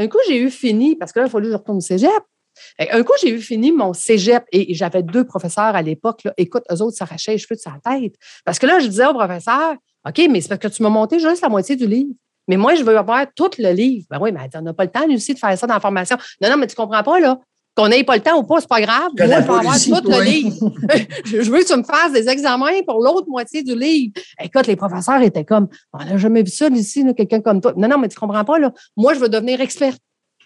Un coup, j'ai eu fini, parce que là, il fallait que je retourne au cégep. Un coup, j'ai eu fini mon cégep et j'avais deux professeurs à l'époque. Écoute, eux autres s'arrachaient les cheveux de sa tête. Parce que là, je disais au professeur, OK, mais c'est parce que tu m'as monté juste la moitié du livre. Mais moi, je veux avoir tout le livre. Ben oui, mais on n'a pas le temps, Lucie, de faire ça dans la formation. Non, non, mais tu comprends pas, là. Qu'on n'ait pas le temps ou pas, c'est pas grave. Moi, je vais avoir tout le livre. je veux que tu me fasses des examens pour l'autre moitié du livre. Écoute, les professeurs étaient comme, on n'a jamais vu ça ici, quelqu'un comme toi. Non, non, mais tu comprends pas, là. Moi, je veux devenir expert.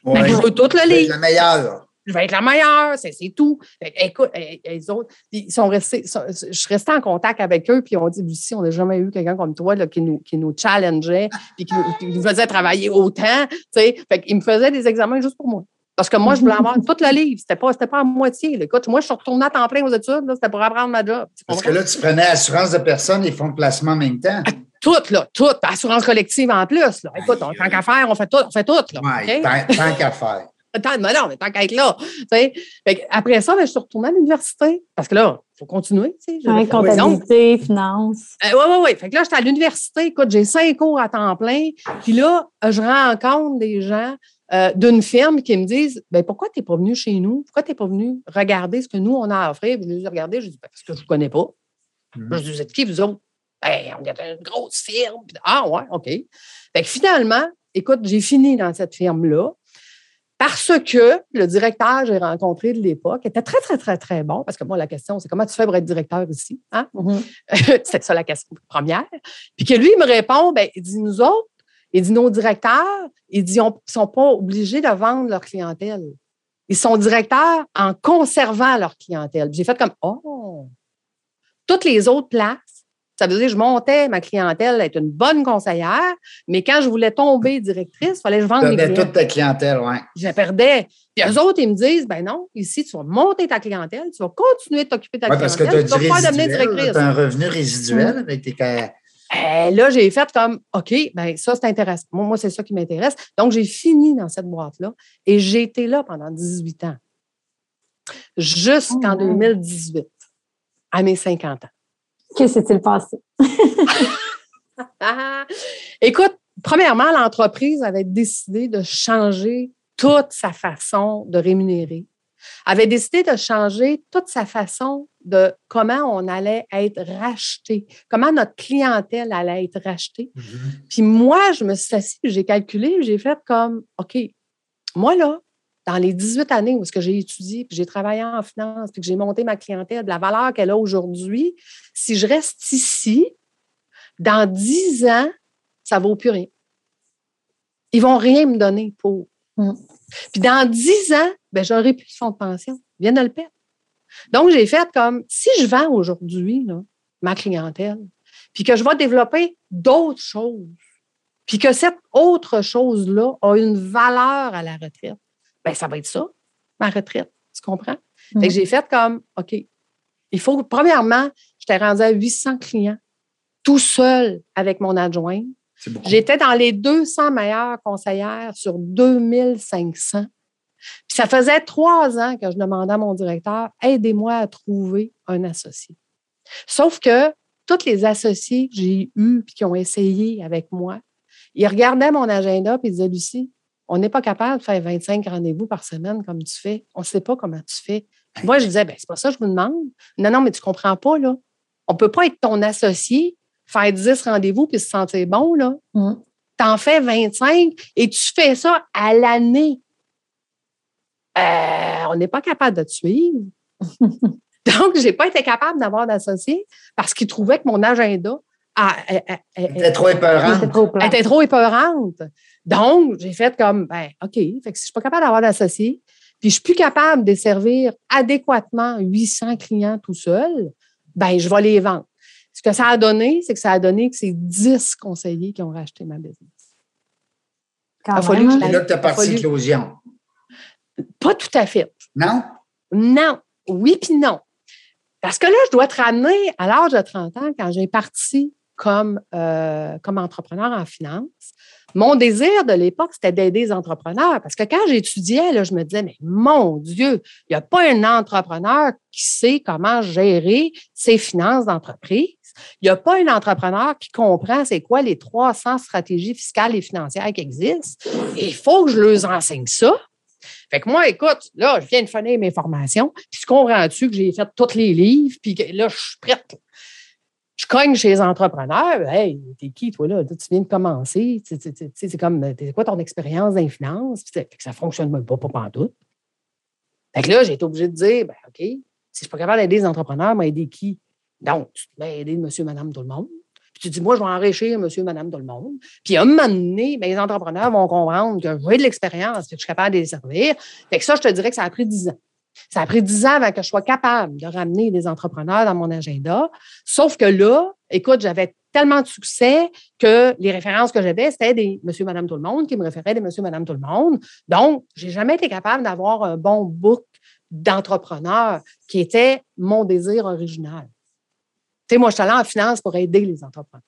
Ben, Ouais. je veux tout le livre la meilleure. je vais être la meilleure, c'est tout. Écoute, eh, eh, les autres, ils sont restés, sont- je suis restée en contact avec eux, puis on dit, Lucie, on n'a jamais eu quelqu'un comme toi là, qui, nous, qui nous challengeait, puis qui nous, qui nous faisait travailler autant. tu sais. Fait qu'ils me faisaient des examens juste pour moi. Parce que moi, je voulais avoir *laughs* tout le livre. C'était pas, c'était pas à moitié. là. Écoute, moi, je suis retournée à temps plein aux études. là, C'était pour apprendre ma job. Parce que là, tu prenais assurance de personnes et fonds de placement en même temps. Tout, là, tout. Assurance collective en plus. Là. Écoute, on, tant qu'à faire, on fait tout, on fait tout. Là, Ouais, tant, tant qu'à faire. *laughs* Tant, mais non, mais tant qu'à être là. tu sais. Fait que après ça, ben, je suis retournée à l'université. Parce que là, il faut continuer. tu sais. Ouais, comptabilité, finance. oui, oui, oui. Fait que là, j'étais à l'université. Écoute, j'ai cinq cours à temps plein. Puis là, je rencontre des gens euh, d'une firme qui me disent ben, Pourquoi tu n'es pas venu chez nous? Pourquoi tu n'es pas venu regarder ce que nous, on a à offrir? Puis je les ai regardés. Je dis ben, Parce que je ne vous connais pas. Mhm. Je dis Vous êtes qui, vous autres? Ben, on est une grosse firme. Puis, ah, ouais, OK. Fait que finalement, écoute, j'ai fini dans cette firme-là. Parce que le directeur que j'ai rencontré de l'époque était très, très, très, très bon. Parce que moi, la question, c'est comment tu fais pour être directeur ici? Hein? Mhm. *laughs* c'est ça la question première. Puis que lui, il me répond, ben, il dit, nous autres, il dit, nos directeurs, il dit, ils ne sont pas obligés de vendre leur clientèle. Ils sont directeurs en conservant leur clientèle. J'ai fait comme, oh, toutes les autres places, ça veut dire que je montais ma clientèle être une bonne conseillère, mais quand je voulais tomber directrice, il fallait que je vende mes clients. toute ta clientèle, ouais. Je la perdais. Puis eux autres, ils me disent, ben non, ici, tu vas monter ta clientèle, tu vas continuer de t'occuper de ta Ouais, parce que tu clientèle, as tu du vas pas devenir directrice. as un revenu résiduel avec tes. Eh, là, j'ai fait comme, OK, ben ça, c'est intéressant. Moi, moi c'est ça qui m'intéresse. Donc, j'ai fini dans cette boîte-là et j'ai été là pendant 18 ans. Jusqu'en Oh, wow. 2018, à mes 50 ans. Que s'est-il passé? *laughs* Écoute, premièrement, l'entreprise avait décidé de changer toute sa façon de rémunérer, avait décidé de changer toute sa façon de comment on allait être racheté, comment notre clientèle allait être rachetée. Puis moi, je me suis assise, j'ai calculé, j'ai fait comme, OK, moi là, dans les 18 années où que j'ai étudié, puis j'ai travaillé en finance, puis que j'ai monté ma clientèle, de la valeur qu'elle a aujourd'hui, si je reste ici, dans 10 ans, ça ne vaut plus rien. Ils ne vont rien me donner pour. Mm. Puis dans 10 ans, ben, j'aurai plus de fonds de pension. Viennent de le perdre. Donc, j'ai fait comme, si je vends aujourd'hui ma clientèle, puis que je vais développer d'autres choses, puis que cette autre chose-là a une valeur à la retraite, ben ça va être ça, ma retraite. Tu comprends? Fait que j'ai fait comme, OK, il faut, premièrement, j'étais rendue à 800 clients, tout seul avec mon adjoint. J'étais dans les 200 meilleures conseillères sur 2500. Puis ça faisait trois ans que je demandais à mon directeur, aidez-moi à trouver un associé. Sauf que tous les associés que j'ai eus puis qui ont essayé avec moi, ils regardaient mon agenda et ils disaient, Lucie, on n'est pas capable de faire 25 rendez-vous par semaine comme tu fais. On ne sait pas comment tu fais. Puis moi, je disais, ben, c'est pas ça que je vous demande. Non, non, mais tu ne comprends pas, là. On ne peut pas être ton associé, faire 10 rendez-vous puis se sentir bon, là. Mm. Tu en fais 25 et tu fais ça à l'année. Euh, on n'est pas capable de te suivre. *laughs* Donc, je n'ai pas été capable d'avoir d'associé parce qu'ils trouvaient que mon agenda a- a- a- a- C'était trop C'était épeurant. trop plat. était trop épeurante. Donc, j'ai fait comme, ben, OK, fait que si je ne suis pas capable d'avoir d'associé, puis je ne suis plus capable de servir adéquatement 800 clients tout seul, ben, je vais les vendre. Ce que ça a donné, c'est que ça a donné que c'est 10 conseillers qui ont racheté ma business. Quand a fallu même, que je hein? Là que tu as parti fallu-. Pas tout à fait. Non? Non. Oui, puis non. Parce que là, je dois te ramener à l'âge de 30 ans, quand j'ai parti comme, euh, comme entrepreneur en finance. Mon désir de l'époque, c'était d'aider les entrepreneurs. Parce que quand j'étudiais, là, je me disais, mais mon Dieu, il n'y a pas un entrepreneur qui sait comment gérer ses finances d'entreprise. Il n'y a pas un entrepreneur qui comprend c'est quoi les 300 stratégies fiscales et financières qui existent. Il faut que je leur enseigne ça. Fait que moi, écoute, là, je viens de finir mes formations, puis tu comprends-tu que j'ai fait tous les livres, puis là, je suis prête. Je cogne chez les entrepreneurs. Hey, t'es qui, toi, là? Tu viens de commencer. C'est comme, c'est quoi ton expérience d'influence? Fait que ça ne fonctionne même pas, pas pantoute. Fait que là, j'ai été obligée de dire, ben, OK, si je suis pas capable d'aider les entrepreneurs, moi, aider qui? Donc, tu mets aider monsieur, madame, tout le monde. Puis tu dis, moi, je vais enrichir monsieur, madame, tout le monde. Puis à un moment donné, ben, les entrepreneurs vont comprendre que j'ai de l'expérience, que je suis capable de les servir. Fait que ça, je te dirais que ça a pris 10 ans. Ça a pris 10 ans avant que je sois capable de ramener des entrepreneurs dans mon agenda. Sauf que là, écoute, j'avais tellement de succès que les références que j'avais, c'était des monsieur, madame, tout le monde qui me référaient des monsieur, madame, tout le monde. Donc, j'ai jamais été capable d'avoir un bon book d'entrepreneurs qui était mon désir original. Tu sais, moi, je suis allée en finance pour aider les entrepreneurs.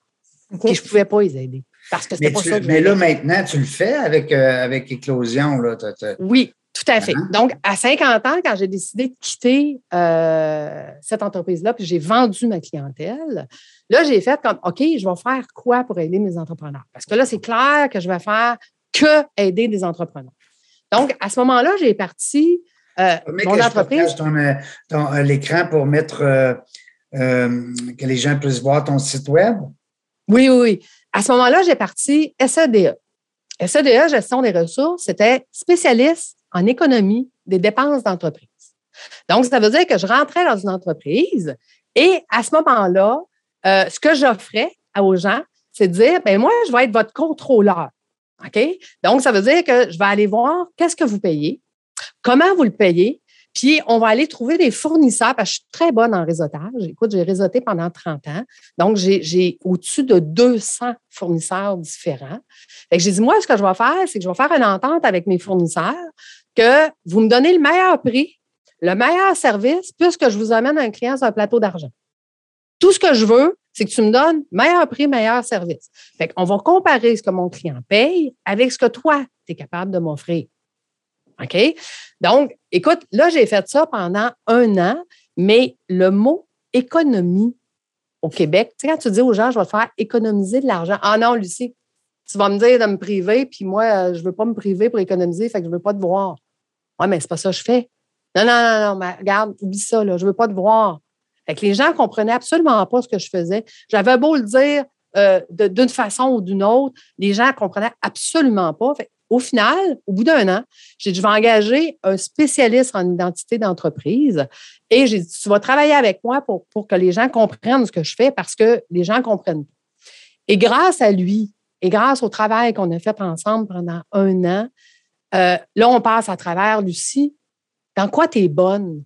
Et je ne pouvais pas les aider. Parce que c'était Mais, pas tu- ça que mais là, maintenant, tu le fais avec, euh, avec Éclosion. Là, Oui, tout à fait. Hein? Donc, à 50 ans, quand j'ai décidé de quitter euh, cette entreprise-là, puis j'ai vendu ma clientèle, là, j'ai fait comme, OK, je vais faire quoi pour aider mes entrepreneurs? Parce que là, c'est clair que je vais faire que aider des entrepreneurs. Donc, à ce moment-là, j'ai parti euh, mon entreprise. ton, euh, ton, l'écran pour mettre euh, que les gens puissent voir ton site web? Oui, oui. À ce moment-là, j'ai parti SEDA. SEDA, gestion des ressources, c'était spécialiste en économie des dépenses d'entreprise. Donc, ça veut dire que je rentrais dans une entreprise et à ce moment-là, euh, ce que j'offrais aux gens, c'est de dire, ben moi, je vais être votre contrôleur. OK? Donc, ça veut dire que je vais aller voir qu'est-ce que vous payez, comment vous le payez, puis on va aller trouver des fournisseurs, parce que je suis très bonne en réseautage. Écoute, j'ai réseauté pendant 30 ans. Donc, j'ai- au-dessus de 200 fournisseurs différents. Fait que j'ai dit, moi, ce que je vais faire, c'est que je vais faire une entente avec mes fournisseurs que vous me donnez le meilleur prix, le meilleur service, puisque je vous amène un client sur un plateau d'argent. Tout ce que je veux, c'est que tu me donnes meilleur prix, meilleur service. Fait qu'on va comparer ce que mon client paye avec ce que toi, tu es capable de m'offrir. OK? Donc, écoute, là, j'ai fait ça pendant un an, mais le mot économie au Québec, tu sais, quand tu dis aux gens, je vais te faire économiser de l'argent. Ah non, Lucie, tu vas me dire de me priver, puis moi, euh, je ne veux pas me priver pour économiser, fait que je ne veux pas te voir. Oui, mais c'est pas ça que je fais. Non, non, non, non, mais regarde, oublie ça, là, je ne veux pas te voir. Fait que les gens ne comprenaient absolument pas ce que je faisais. J'avais beau le dire euh, d'une façon ou d'une autre, les gens ne comprenaient absolument pas. Fait, au final, au bout d'un an, j'ai dit, je vais engager un spécialiste en identité d'entreprise et j'ai dit, tu vas travailler avec moi pour, pour que les gens comprennent ce que je fais parce que les gens ne comprennent pas. Et grâce à lui et grâce au travail qu'on a fait ensemble pendant un an, euh, là, on passe à travers, Lucie, dans quoi tu es bonne?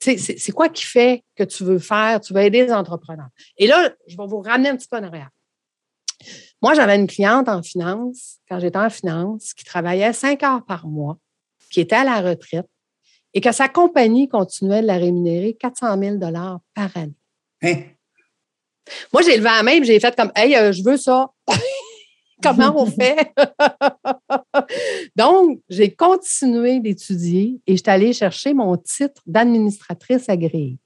C'est quoi qui fait que tu veux faire? Tu veux aider les entrepreneurs? Et là, je vais vous ramener un petit peu en arrière. Moi, j'avais une cliente en finance, quand j'étais en finance, qui travaillait cinq heures par mois, qui était à la retraite et que sa compagnie continuait de la rémunérer 400 000 par année. Hein? Moi, j'ai levé la main et j'ai fait comme Hey, euh, je veux ça. *laughs* Comment on fait? *laughs* Donc, j'ai continué d'étudier et j'étais allée chercher mon titre d'administratrice agréée.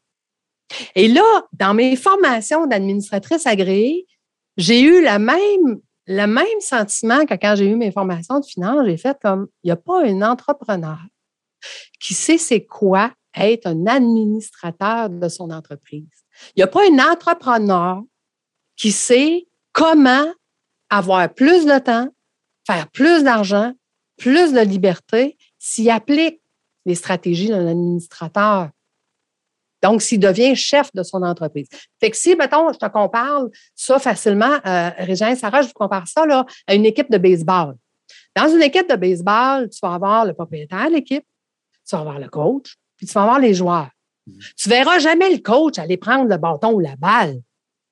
Et là, dans mes formations d'administratrice agréée, j'ai eu la même, le même sentiment que quand j'ai eu mes formations de finance. J'ai fait comme il n'y a pas un entrepreneur qui sait c'est quoi être un administrateur de son entreprise. Il n'y a pas un entrepreneur qui sait comment avoir plus de temps, faire plus d'argent, plus de liberté s'il applique les stratégies d'un administrateur. Donc, s'il devient chef de son entreprise. Fait que si, mettons, je te compare ça facilement, euh, Régin Sarah, je vous compare ça là, à une équipe de baseball. Dans une équipe de baseball, tu vas avoir le propriétaire de l'équipe, tu vas avoir le coach, puis tu vas avoir les joueurs. Tu verras jamais le coach aller prendre le bâton ou la balle.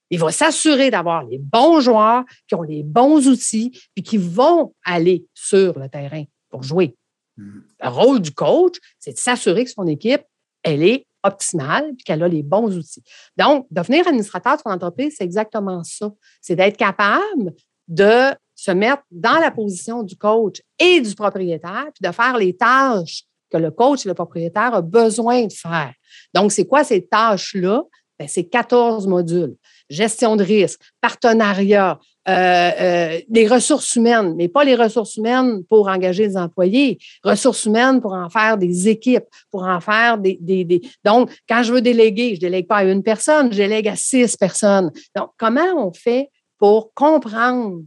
Il va s'assurer d'avoir les bons joueurs qui ont les bons outils puis qui vont aller sur le terrain pour jouer. Mhm. Le rôle du coach, c'est de s'assurer que son équipe, elle est optimale puis qu'elle a les bons outils. Donc, devenir administrateur de son entreprise, c'est exactement ça. C'est d'être capable de se mettre dans la position du coach et du propriétaire puis de faire les tâches que le coach et le propriétaire ont besoin de faire. Donc, c'est quoi ces tâches-là? Ben, c'est 14 modules. Gestion de risque, partenariat, euh, euh, les ressources humaines, mais pas les ressources humaines pour engager des employés, ressources humaines pour en faire des équipes, pour en faire des, des, des... Donc, quand je veux déléguer, je délègue pas à une personne, je délègue à six personnes. Donc, comment on fait pour comprendre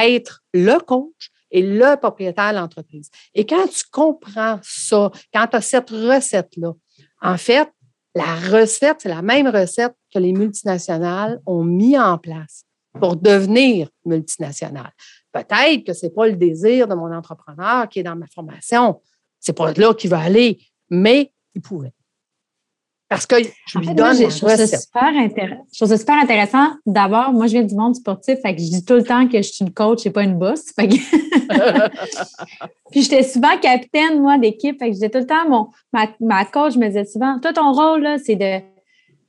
être le coach est le propriétaire de l'entreprise? Et quand tu comprends ça, quand tu as cette recette-là, en fait, la recette, c'est la même recette que les multinationales ont mis en place pour devenir multinationales. Peut-être que ce n'est pas le désir de mon entrepreneur qui est dans ma formation. C'est pas là qu'il va aller, mais il pourrait. Parce que je lui donne je, trouve ça super je trouve ça super intéressant. D'abord, moi, je viens du monde sportif, fait que je dis tout le temps que je suis une coach et pas une boss. *laughs* Puis j'étais souvent capitaine, moi, d'équipe. Fait que je disais tout le temps, mon, ma, ma coach me disait souvent, toi, ton rôle, là, c'est de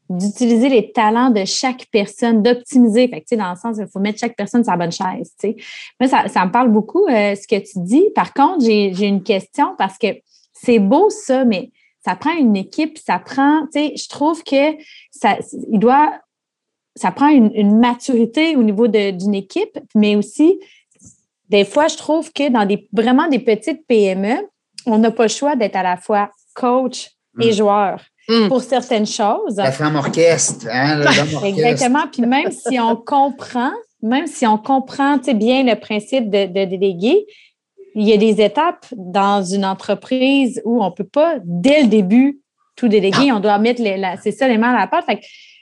d'utiliser les talents de chaque personne, d'optimiser. Fait que, dans le sens, il faut mettre chaque personne sur la bonne chaise. Moi, ça, ça, me parle beaucoup, euh, ce que tu dis. Par contre, j'ai une question parce que c'est beau ça, mais ça prend une équipe, ça prend, tu sais, je trouve que ça, il doit, ça prend une, maturité au niveau d'une équipe, mais aussi, des fois, je trouve que dans des vraiment des petites PME, on n'a pas le choix d'être à la fois coach et mm. joueur. Mm. Pour certaines choses. La femme orchestre, hein, orchestre. Exactement. Puis même si on comprend, même si on comprend bien le principe de, de déléguer, il y a des étapes dans une entreprise où on ne peut pas, dès le début, tout déléguer. On doit mettre les, la, c'est ça les mains à la pâte.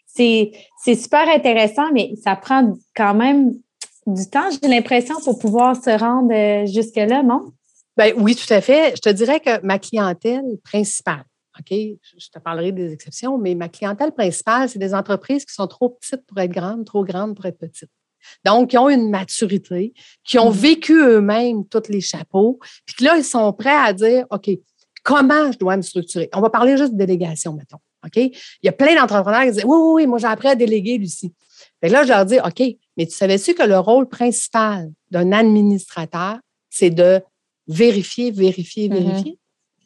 c'est, c'est super intéressant, mais ça prend quand même du temps, j'ai l'impression, pour pouvoir se rendre euh, jusque-là, non? Ben oui, tout à fait. Je te dirais que ma clientèle principale, OK, je te parlerai des exceptions, mais ma clientèle principale, c'est des entreprises qui sont trop petites pour être grandes, trop grandes pour être petites. Donc, qui ont une maturité, qui ont mmh. vécu eux-mêmes tous les chapeaux, puis là, ils sont prêts à dire, OK, comment je dois me structurer? On va parler juste de délégation, mettons. OK? Il y a plein d'entrepreneurs qui disent, oui, oui, oui, moi, j'ai appris à déléguer, Lucie. Fait là, je leur dis, OK, mais tu savais-tu que le rôle principal d'un administrateur, c'est de vérifier, vérifier, mmh vérifier?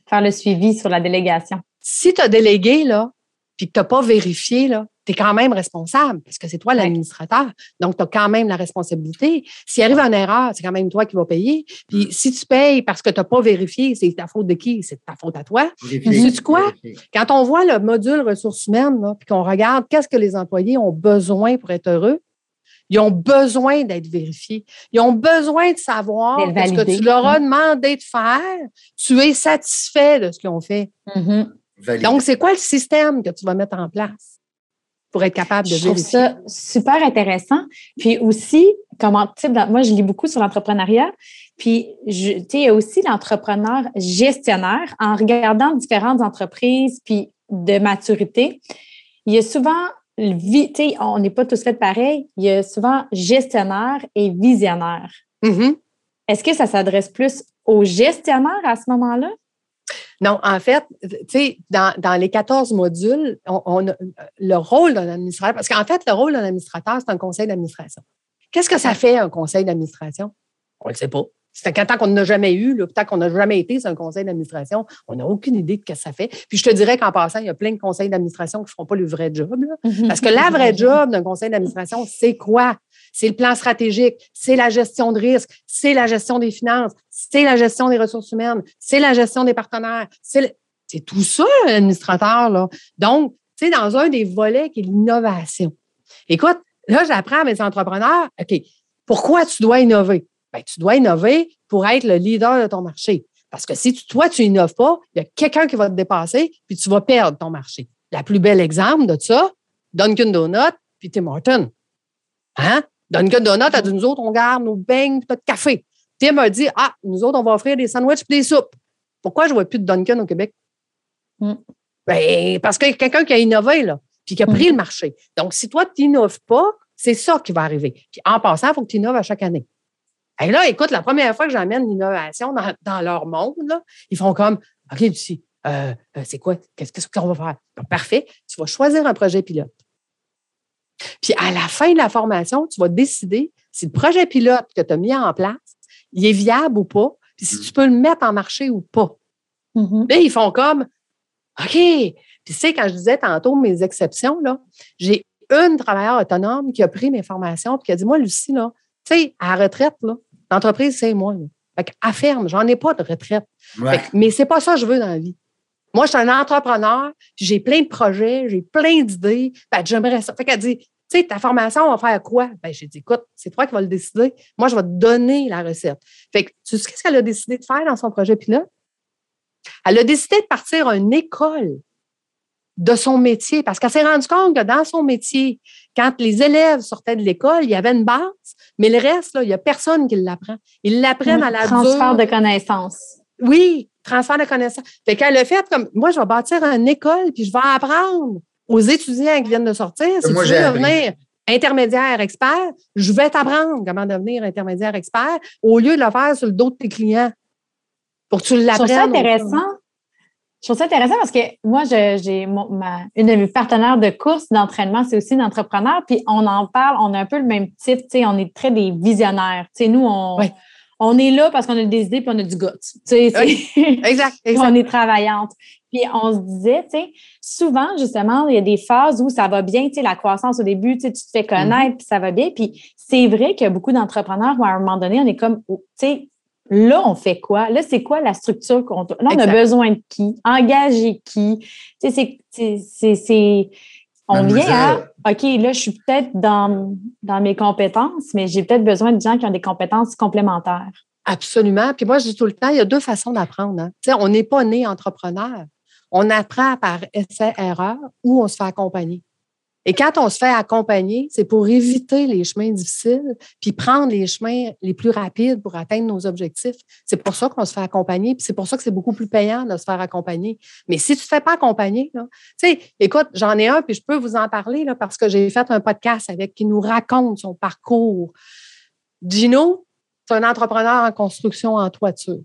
Faire le suivi sur la délégation. Si tu as délégué, là, puis que tu n'as pas vérifié, là, tu es quand même responsable parce que c'est toi l'administrateur. Donc, tu as quand même la responsabilité. S'il arrive une erreur, c'est quand même toi qui vas payer. Puis, si tu payes parce que tu n'as pas vérifié, c'est ta faute de qui? C'est ta faute à toi. sais quoi? Quand on voit le module ressources humaines, puis qu'on regarde qu'est-ce que les employés ont besoin pour être heureux, ils ont besoin d'être vérifiés. Ils ont besoin de savoir ce que tu leur as demandé de faire. Tu es satisfait de ce qu'ils ont fait. Mm-hmm. Donc, c'est quoi le système que tu vas mettre en place? pour être capable de je trouve ça super intéressant. Puis aussi, comment, moi, je lis beaucoup sur l'entrepreneuriat. Puis, il y a aussi l'entrepreneur gestionnaire. En regardant différentes entreprises, puis de maturité, il y a souvent, on n'est pas tous faits pareil, il y a souvent gestionnaire et visionnaire. Mm-hmm. Est-ce que ça s'adresse plus aux gestionnaires à ce moment-là? Non, en fait, tu sais, dans, les 14 modules, on, le rôle d'un administrateur, parce qu'en fait, le rôle d'un administrateur, c'est un conseil d'administration. Qu'est-ce que ça fait, un conseil d'administration? On ne le sait pas. C'est tant qu'on n'a jamais eu, tant qu'on n'a jamais été sur un conseil d'administration, on n'a aucune idée de ce que ça fait. Puis je te dirais qu'en passant, il y a plein de conseils d'administration qui ne feront pas le vrai job. Mhm. Parce que la vraie job d'un conseil d'administration, c'est quoi? C'est le plan stratégique, c'est la gestion de risque, c'est la gestion des finances, c'est la gestion des ressources humaines, c'est la gestion des partenaires. C'est tout ça, l'administrateur. Là. Donc, tu sais, dans un des volets qui est l'innovation. Écoute, là, j'apprends à mes entrepreneurs, OK, pourquoi tu dois innover? Ben, tu dois innover pour être le leader de ton marché. Parce que si toi, tu innoves pas, il y a quelqu'un qui va te dépasser, puis tu vas perdre ton marché. La plus belle exemple de ça, Dunkin' Donut, puis Tim Horton. Hein? Dunkin' Donut a dit, nous autres, on garde nos beignes, pas de café. Tim a dit, ah, nous autres, on va offrir des sandwichs et des soupes. Pourquoi je ne vois plus de Dunkin' au Québec? Mm. Ben, parce qu'il y a quelqu'un qui a innové, là, puis qui a pris mm. le marché. Donc, si toi, tu n'innoves pas, c'est ça qui va arriver. Puis en passant, il faut que tu innoves à chaque année. Et là, écoute, la première fois que j'amène l'innovation dans, leur monde, ils font comme OK, Lucie, euh, euh, c'est quoi? Qu'est-ce qu'on va faire? parfait, tu vas choisir un projet pilote. Puis à la fin de la formation, tu vas décider si le projet pilote que tu as mis en place, il est viable ou pas, puis si tu peux le mettre en marché ou pas. Mm-hmm. Là, ils font comme OK. Puis tu sais, quand je disais tantôt mes exceptions, là, j'ai une travailleur autonome qui a pris mes formations et qui a dit Moi, Lucie, là, tu sais, à la retraite, l'entreprise, c'est moi. Fait ferme, j'en ai pas de retraite. Mais ce mais c'est pas ça que je veux dans la vie. Moi, je suis un entrepreneur, j'ai plein de projets, j'ai plein d'idées. J'aimerais ça. Fait qu'elle dit, tu sais, ta formation, on va faire quoi? Ben, j'ai dit, écoute, c'est toi qui vas le décider. Moi, je vais te donner la recette. Fait que, tu sais ce qu'elle a décidé de faire dans son projet pilote? Elle a décidé de partir à une école de son métier parce qu'elle s'est rendue compte que dans son métier, quand les élèves sortaient de l'école, il y avait une base, mais le reste, là, il n'y a personne qui l'apprend. Ils l'apprennent à la Transfert de connaissances. Oui, transfert de connaissances. Fait qu'elle a fait comme, moi, je vais bâtir une école, puis je vais apprendre aux étudiants qui viennent de sortir. Si Moi, tu veux devenir intermédiaire expert, je vais t'apprendre comment devenir intermédiaire expert au lieu de le faire sur le dos de tes clients pour que tu Je trouve ça l'apprennes. intéressant. Je trouve ça intéressant parce que moi, j'ai une de mes partenaires de course d'entraînement, c'est aussi une entrepreneur, puis on en parle, on a un peu le même type, tu sais, on est très des visionnaires. Tu sais, nous, on, Oui. on est là parce qu'on a des idées puis on a du goût. Tu sais, *laughs* Exact, exact. on est travaillante. Puis on se disait, tu sais, souvent, justement, il y a des phases où ça va bien, tu sais, la croissance au début, tu sais, tu te fais connaître, puis ça va bien. Puis c'est vrai que beaucoup d'entrepreneurs, à un moment donné, on est comme, oh, tu sais, là, on fait quoi? Là, c'est quoi la structure qu'on... Là, on a besoin de qui? Engager qui? Tu sais, c'est- c'est... c'est- c'est- On vient à, OK, là, je suis peut-être dans, dans mes compétences, mais j'ai peut-être besoin de gens qui ont des compétences complémentaires. Absolument. Puis moi, je dis tout le temps, il y a deux façons d'apprendre. hein. Tu sais, on n'est pas né entrepreneur. On apprend par essai-erreur ou on se fait accompagner. Et quand on se fait accompagner, c'est pour éviter les chemins difficiles, puis prendre les chemins les plus rapides pour atteindre nos objectifs. C'est pour ça qu'on se fait accompagner, puis c'est pour ça que c'est beaucoup plus payant de se faire accompagner. Mais si tu ne te fais pas accompagner, tu sais, écoute, j'en ai un, puis je peux vous en parler là, parce que j'ai fait un podcast avec qui nous raconte son parcours. Gino, c'est un entrepreneur en construction en toiture.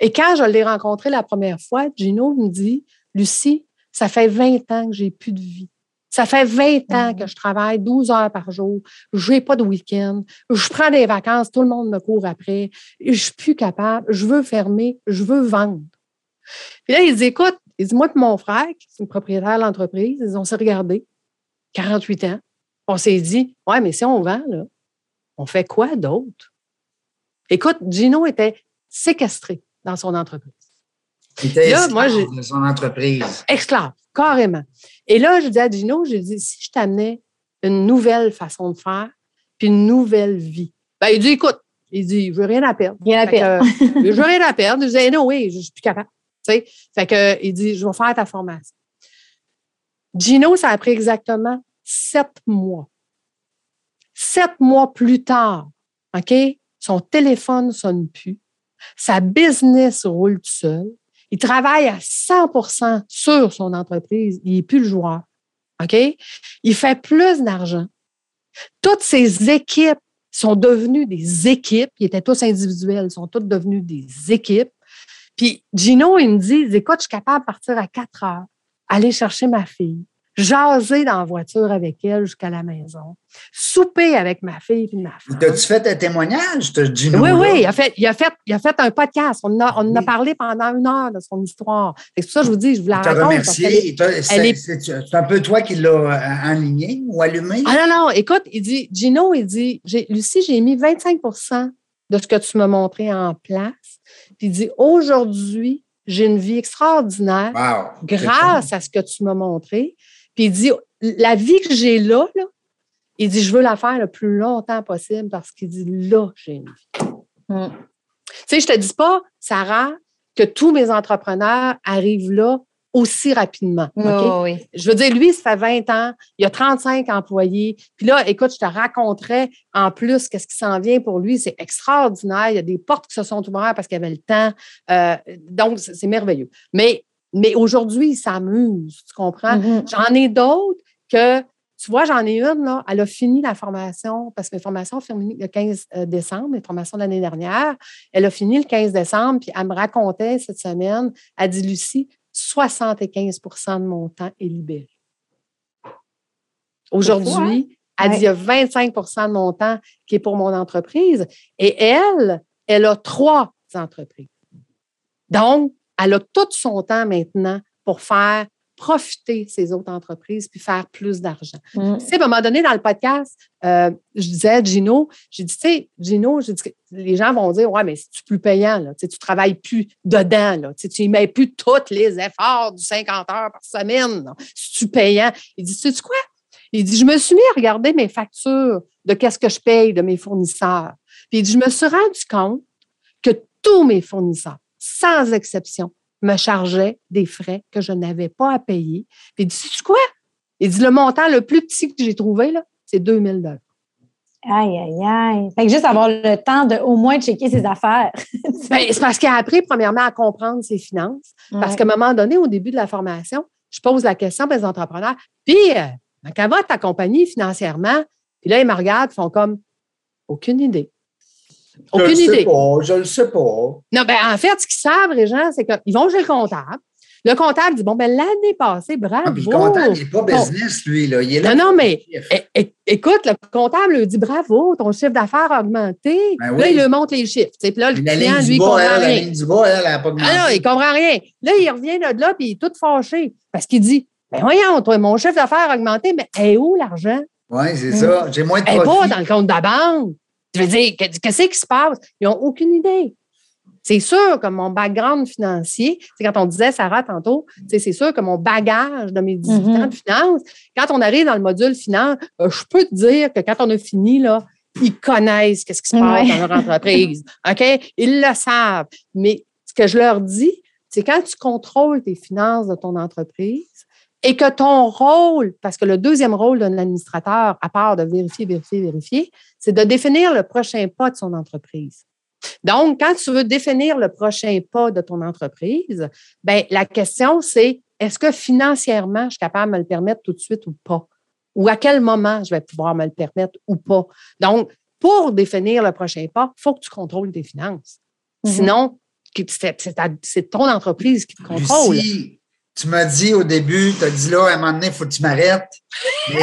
Et quand je l'ai rencontré la première fois, Gino me dit Lucie, ça fait 20 ans que j'ai plus de vie. Ça fait 20 ans Mhm. que je travaille 12 heures par jour. Je n'ai pas de week-end. Je prends des vacances. Tout le monde me court après. Je suis plus capable. Je veux fermer. Je veux vendre. Puis là, il dit Écoute, il dit Moi et mon frère, qui est le propriétaire de l'entreprise, ils ont s'est regardés, 48 ans. On s'est dit Ouais, mais si on vend, là, on fait quoi d'autre? Écoute, Gino était séquestré dans son entreprise. Il était Là, moi, de son entreprise. Esclave, carrément. Et là, je dis à Gino, je dis, si je t'amenais une nouvelle façon de faire, puis une nouvelle vie. Ben, il dit, écoute, il dit, je veux rien à perdre. Rien à que, perdre. *laughs* je veux rien à perdre. Je disais, non, oui, je suis plus capable. Tu sais? Fait que, il dit, je vais faire ta formation. Gino, ça a pris exactement sept mois. Sept mois plus tard, OK? Son téléphone ne sonne plus. Sa business roule tout seul. Il travaille à 100% sur son entreprise. Il n'est plus le joueur. OK? Il fait plus d'argent. Toutes ses équipes sont devenues des équipes. Ils étaient tous individuels. Ils sont tous devenus des équipes. Puis Gino, il me dit, écoute, je suis capable de partir à 4 heures, aller chercher ma fille, jaser dans la voiture avec elle jusqu'à la maison, souper avec ma fille et ma femme. T'as-tu fait un témoignage, Gino? Oui, oui, il a, fait, il, a fait, il a fait un podcast. On, a, on en a parlé pendant une heure de son histoire. C'est pour ça que je vous dis, je vous la t'a raconte. remercié. C'est est- c'est- c'est un peu toi qui l'as euh, enligné ou allumé? Ah non, non, écoute, il dit, Gino, il dit, Lucie, j'ai mis 25% de ce que tu m'as montré en place. Puis il dit, aujourd'hui, j'ai une vie extraordinaire Wow. grâce à ce que tu m'as montré. Puis il dit, la vie que j'ai là, là, il dit, je veux la faire le plus longtemps possible parce qu'il dit, là, j'ai une vie. Mm. Tu sais, je te dis pas, Sarah, que tous mes entrepreneurs arrivent là aussi rapidement. Oh, oui. Je veux dire, lui, ça fait 20 ans, il a 35 employés. Puis là, écoute, je te raconterai en plus qu'est-ce qui s'en vient pour lui. C'est extraordinaire. Il y a des portes qui se sont ouvertes parce qu'il y avait le temps. Euh, donc, c'est merveilleux. Mais, mais aujourd'hui, il s'amuse, tu comprends? Mhm. J'en ai d'autres que, tu vois, j'en ai une, là, elle a fini la formation, parce que mes formations ont fini le 15 décembre, mes formations de l'année dernière. Elle a fini le 15 décembre, puis elle me racontait cette semaine, elle dit, Lucie, 75% de mon temps est libéré. Aujourd'hui, elle dit, il y a 25% de mon temps qui est pour mon entreprise. Et elle, elle a trois entreprises. Donc, elle a tout son temps maintenant pour faire profiter ses autres entreprises puis faire plus d'argent. Mm. Tu sais, à un moment donné, dans le podcast, euh, je disais à Gino, j'ai dit, tu sais, Gino, j'ai dit que les gens vont dire, ouais, mais c'est plus payant, là? Tu sais, tu travailles plus dedans, là. Tu sais, tu y mets plus tous les efforts du 50 heures par semaine. C'est-tu payant? Il dit, sais-tu quoi? il dit, je me suis mis à regarder mes factures de qu'est-ce que je paye de mes fournisseurs. Puis il dit, je me suis rendu compte que tous mes fournisseurs, sans exception, me chargeaient des frais que je n'avais pas à payer. Puis il dit, sais quoi? Il dit, le montant le plus petit que j'ai trouvé, là, c'est 2000 dollars. Aïe, aïe, aïe. Fait que juste avoir le temps de au moins checker ses affaires. *laughs* Ben, c'est parce qu'il a appris, premièrement, à comprendre ses finances. Parce qu'à un moment donné, au début de la formation, je pose la question aux entrepreneurs. Puis, euh, quand va ta compagnie financièrement? Puis là, ils me regardent, font comme aucune idée. Je le Aucune sais idée. pas, je le sais pas. Non, ben, en fait, ce qu'ils savent, les gens, c'est qu'ils vont chez le comptable. Le comptable dit Bon, ben, l'année passée, bravo. Ah, puis le comptable, il n'est pas business, lui. Là. Il est là Non, non, mais écoute, le comptable lui dit bravo, ton chiffre d'affaires a augmenté. Ben Là, oui. il lui montre les chiffres. sais. Puis là, le La client, ligne lui, du il bas, comprend elle, la rien. ligne du bas, elle, elle n'a pas augmenté. Ah non, il comprend rien. Là, il revient de là, puis il est tout fâché. Parce qu'il dit Ben voyons, toi, mon chiffre d'affaires a augmenté, mais est où l'argent? Oui, c'est ça. J'ai moins de Elle n'est pas profit. dans le compte de la banque. Je veux dire, que- qu'est-ce qui se passe? Ils n'ont aucune idée. C'est sûr que mon background financier, c'est quand on disait, Sarah, tantôt, c'est sûr que mon bagage de mes 18 Mhm. ans de finance, quand on arrive dans le module finance, euh, je peux te dire que quand on a fini, là, ils connaissent ce qui se passe Ouais. dans leur entreprise. *laughs* OK? Ils le savent. Mais ce que je leur dis, c'est quand tu contrôles tes finances de ton entreprise et que ton rôle, parce que le deuxième rôle d'un administrateur, à part de vérifier, vérifier, vérifier, c'est de définir le prochain pas de son entreprise. Donc, quand tu veux définir le prochain pas de ton entreprise, ben, la question, c'est est-ce que financièrement, je suis capable de me le permettre tout de suite ou pas? Ou à quel moment je vais pouvoir me le permettre ou pas? Donc, pour définir le prochain pas, il faut que tu contrôles tes finances. Mhm. Sinon, c'est ton entreprise qui te contrôle. Lucie, tu m'as dit au début, tu as dit là, à un moment donné, il faut que tu m'arrêtes. *laughs*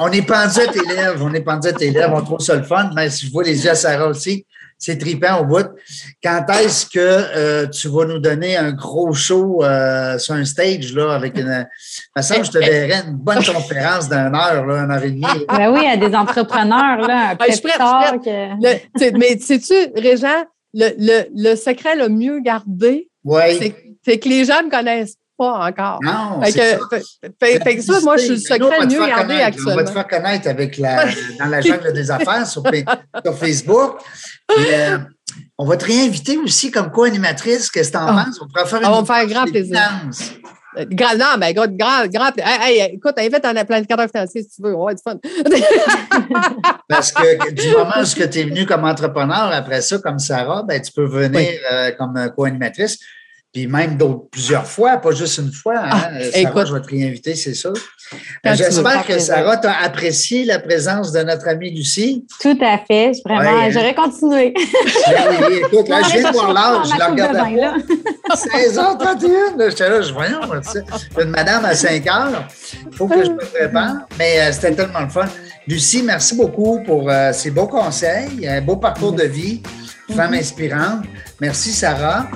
On est pendu à tes lèvres, on est pendu à tes lèvres, on trouve ça le fun, mais si je vois les yeux à Sarah aussi, c'est tripant au bout. Quand est-ce que euh, tu vas nous donner un gros show euh, sur un stage, là, avec une. Ça semble que je te verrais une bonne conférence d'une heure, là, une heure et demie. Ben oui, à des entrepreneurs, là, un Ah, pep prête, euh, Le- tu- mais sais-tu, Régent, le, le, le secret le mieux gardé, c'est que les gens ne connaissent pas encore. Non, Fait c'est que, ça. fait- fait- fait que ça, moi, je suis le on secret mieux gardé actuellement. On va te faire connaître avec la, dans la jungle des affaires sur, Fa- *laughs* sur Facebook. Euh, on va te réinviter aussi comme co-animatrice. Qu'est-ce que tu en Ah. penses? On pourrait faire une Ça va faire grand plaisir. finances. Euh, Grand, non, mais grand, grand, grand. Hey, hey, écoute, invite un planificateur financier si tu veux. On va être fun. *laughs* Parce que *laughs* du moment où tu es venu comme entrepreneur, après ça, comme Sarah, ben, tu peux venir Oui. euh, comme co-animatrice. Puis même d'autres plusieurs fois, pas juste une fois. hein. Ah, Sarah, écoute. je vais te réinviter, c'est sûr. J'espère que. Sarah t'a apprécié la présence de notre amie Lucie. Tout à fait. Vraiment, Ouais, hein. j'aurais continué. *laughs* Ben oui, écoute, là, je viens de voir l'âge, je la regarde pas. *laughs* 16h31, là, j'étais là, je voyons, tu sais, une madame à 5 heures, il faut que je me prépare, mais euh, c'était tellement le fun. Lucie, merci beaucoup pour euh, ces beaux conseils, un beau parcours de vie, femme inspirante. Merci Sarah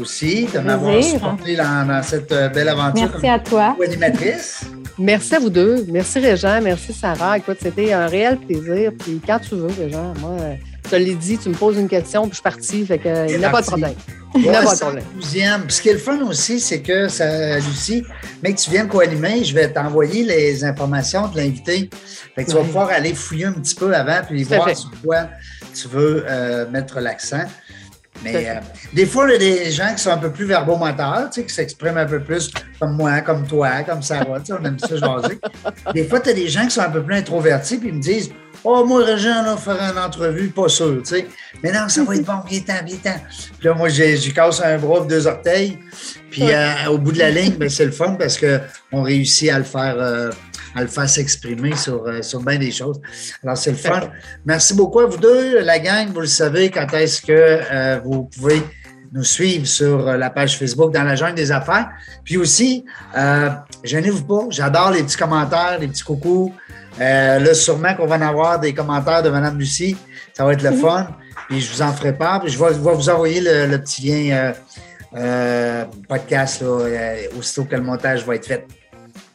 aussi de m'avoir supporté dans, dans cette euh, belle aventure Merci à toi. comme animatrice. Merci à vous deux. Merci Régent. Merci Sarah. Écoute, c'était un réel plaisir. Puis quand tu veux, Régent, moi, euh, je te l'ai dit, tu me poses une question, puis je suis partie. Fait que, il n'y a pas de problème. Il n'y a pas de problème. le 12e. Puis ce qui est le fun aussi, c'est que, ça, Lucie, mais que tu viennes co-animer, je vais t'envoyer les informations de l'invité. Fait que tu vas pouvoir aller fouiller un petit peu avant puis voir fait. sur quoi tu veux euh, mettre l'accent. Mais euh, des fois, il y a des gens qui sont un peu plus verbomoteurs, tu sais, qui s'expriment un peu plus comme moi, comme toi, comme Sarah, tu sais, on aime ça jaser. Des fois, tu as des gens qui sont un peu plus introvertis puis ils me disent Oh, moi, Régent, là, faire une entrevue, pas sûr, tu sais. Mais non, ça va être bon, viens temps, viens temps. Puis là, moi, j'ai j'ai casse un bras, deux orteils. Puis euh, au bout de la ligne, ben, c'est le fun parce qu'on réussit à le faire, euh, à le faire s'exprimer sur, euh, sur bien des choses. Alors, c'est le fun. Merci beaucoup à vous deux, la gang. Vous le savez, quand est-ce que euh, vous pouvez nous suivre sur euh, la page Facebook dans la jungle des affaires. Puis aussi, euh, gênez-vous pas, j'adore les petits commentaires, les petits coucous. Euh, là, sûrement qu'on va en avoir des commentaires de Mme Lucie. Ça va être le fun. Puis je vous en ferai part. Puis je vais, je vais vous envoyer le, le petit lien euh, podcast là, aussitôt que le montage va être fait.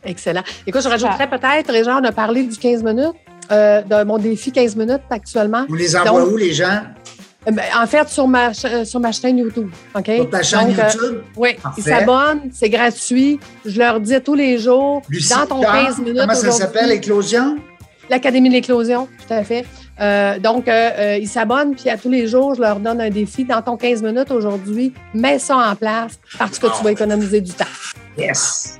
Excellent. Écoute, je rajouterais peut-être, Régent, on a parlé du 15 minutes, euh, de mon défi 15 minutes actuellement. Vous les envoie Donc- où, les gens? Euh, ben, en fait, sur ma, euh, sur ma chaîne YouTube. OK? Sur ta chaîne Donc, euh, YouTube? oui, Parfait. ils s'abonnent, c'est gratuit. Je leur dis tous les jours, Lucie dans ton Picard, 15 minutes Comment ça s'appelle, Éclosion? L'Académie de l'éclosion, tout à fait. Euh, donc, euh, euh, ils s'abonnent, puis à tous les jours, je leur donne un défi. Dans ton 15 minutes aujourd'hui, mets ça en place parce que tu vas économiser du temps. Yes.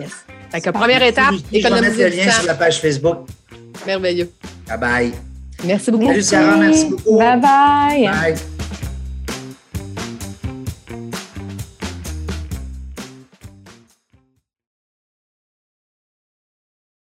Yes. Fait que première étape, Lucie, Je vais mettre le économiser du lien sur la page Facebook. Merveilleux. Bye bye. Merci beaucoup. Salut, Sarah, merci beaucoup. Bye bye. Bye.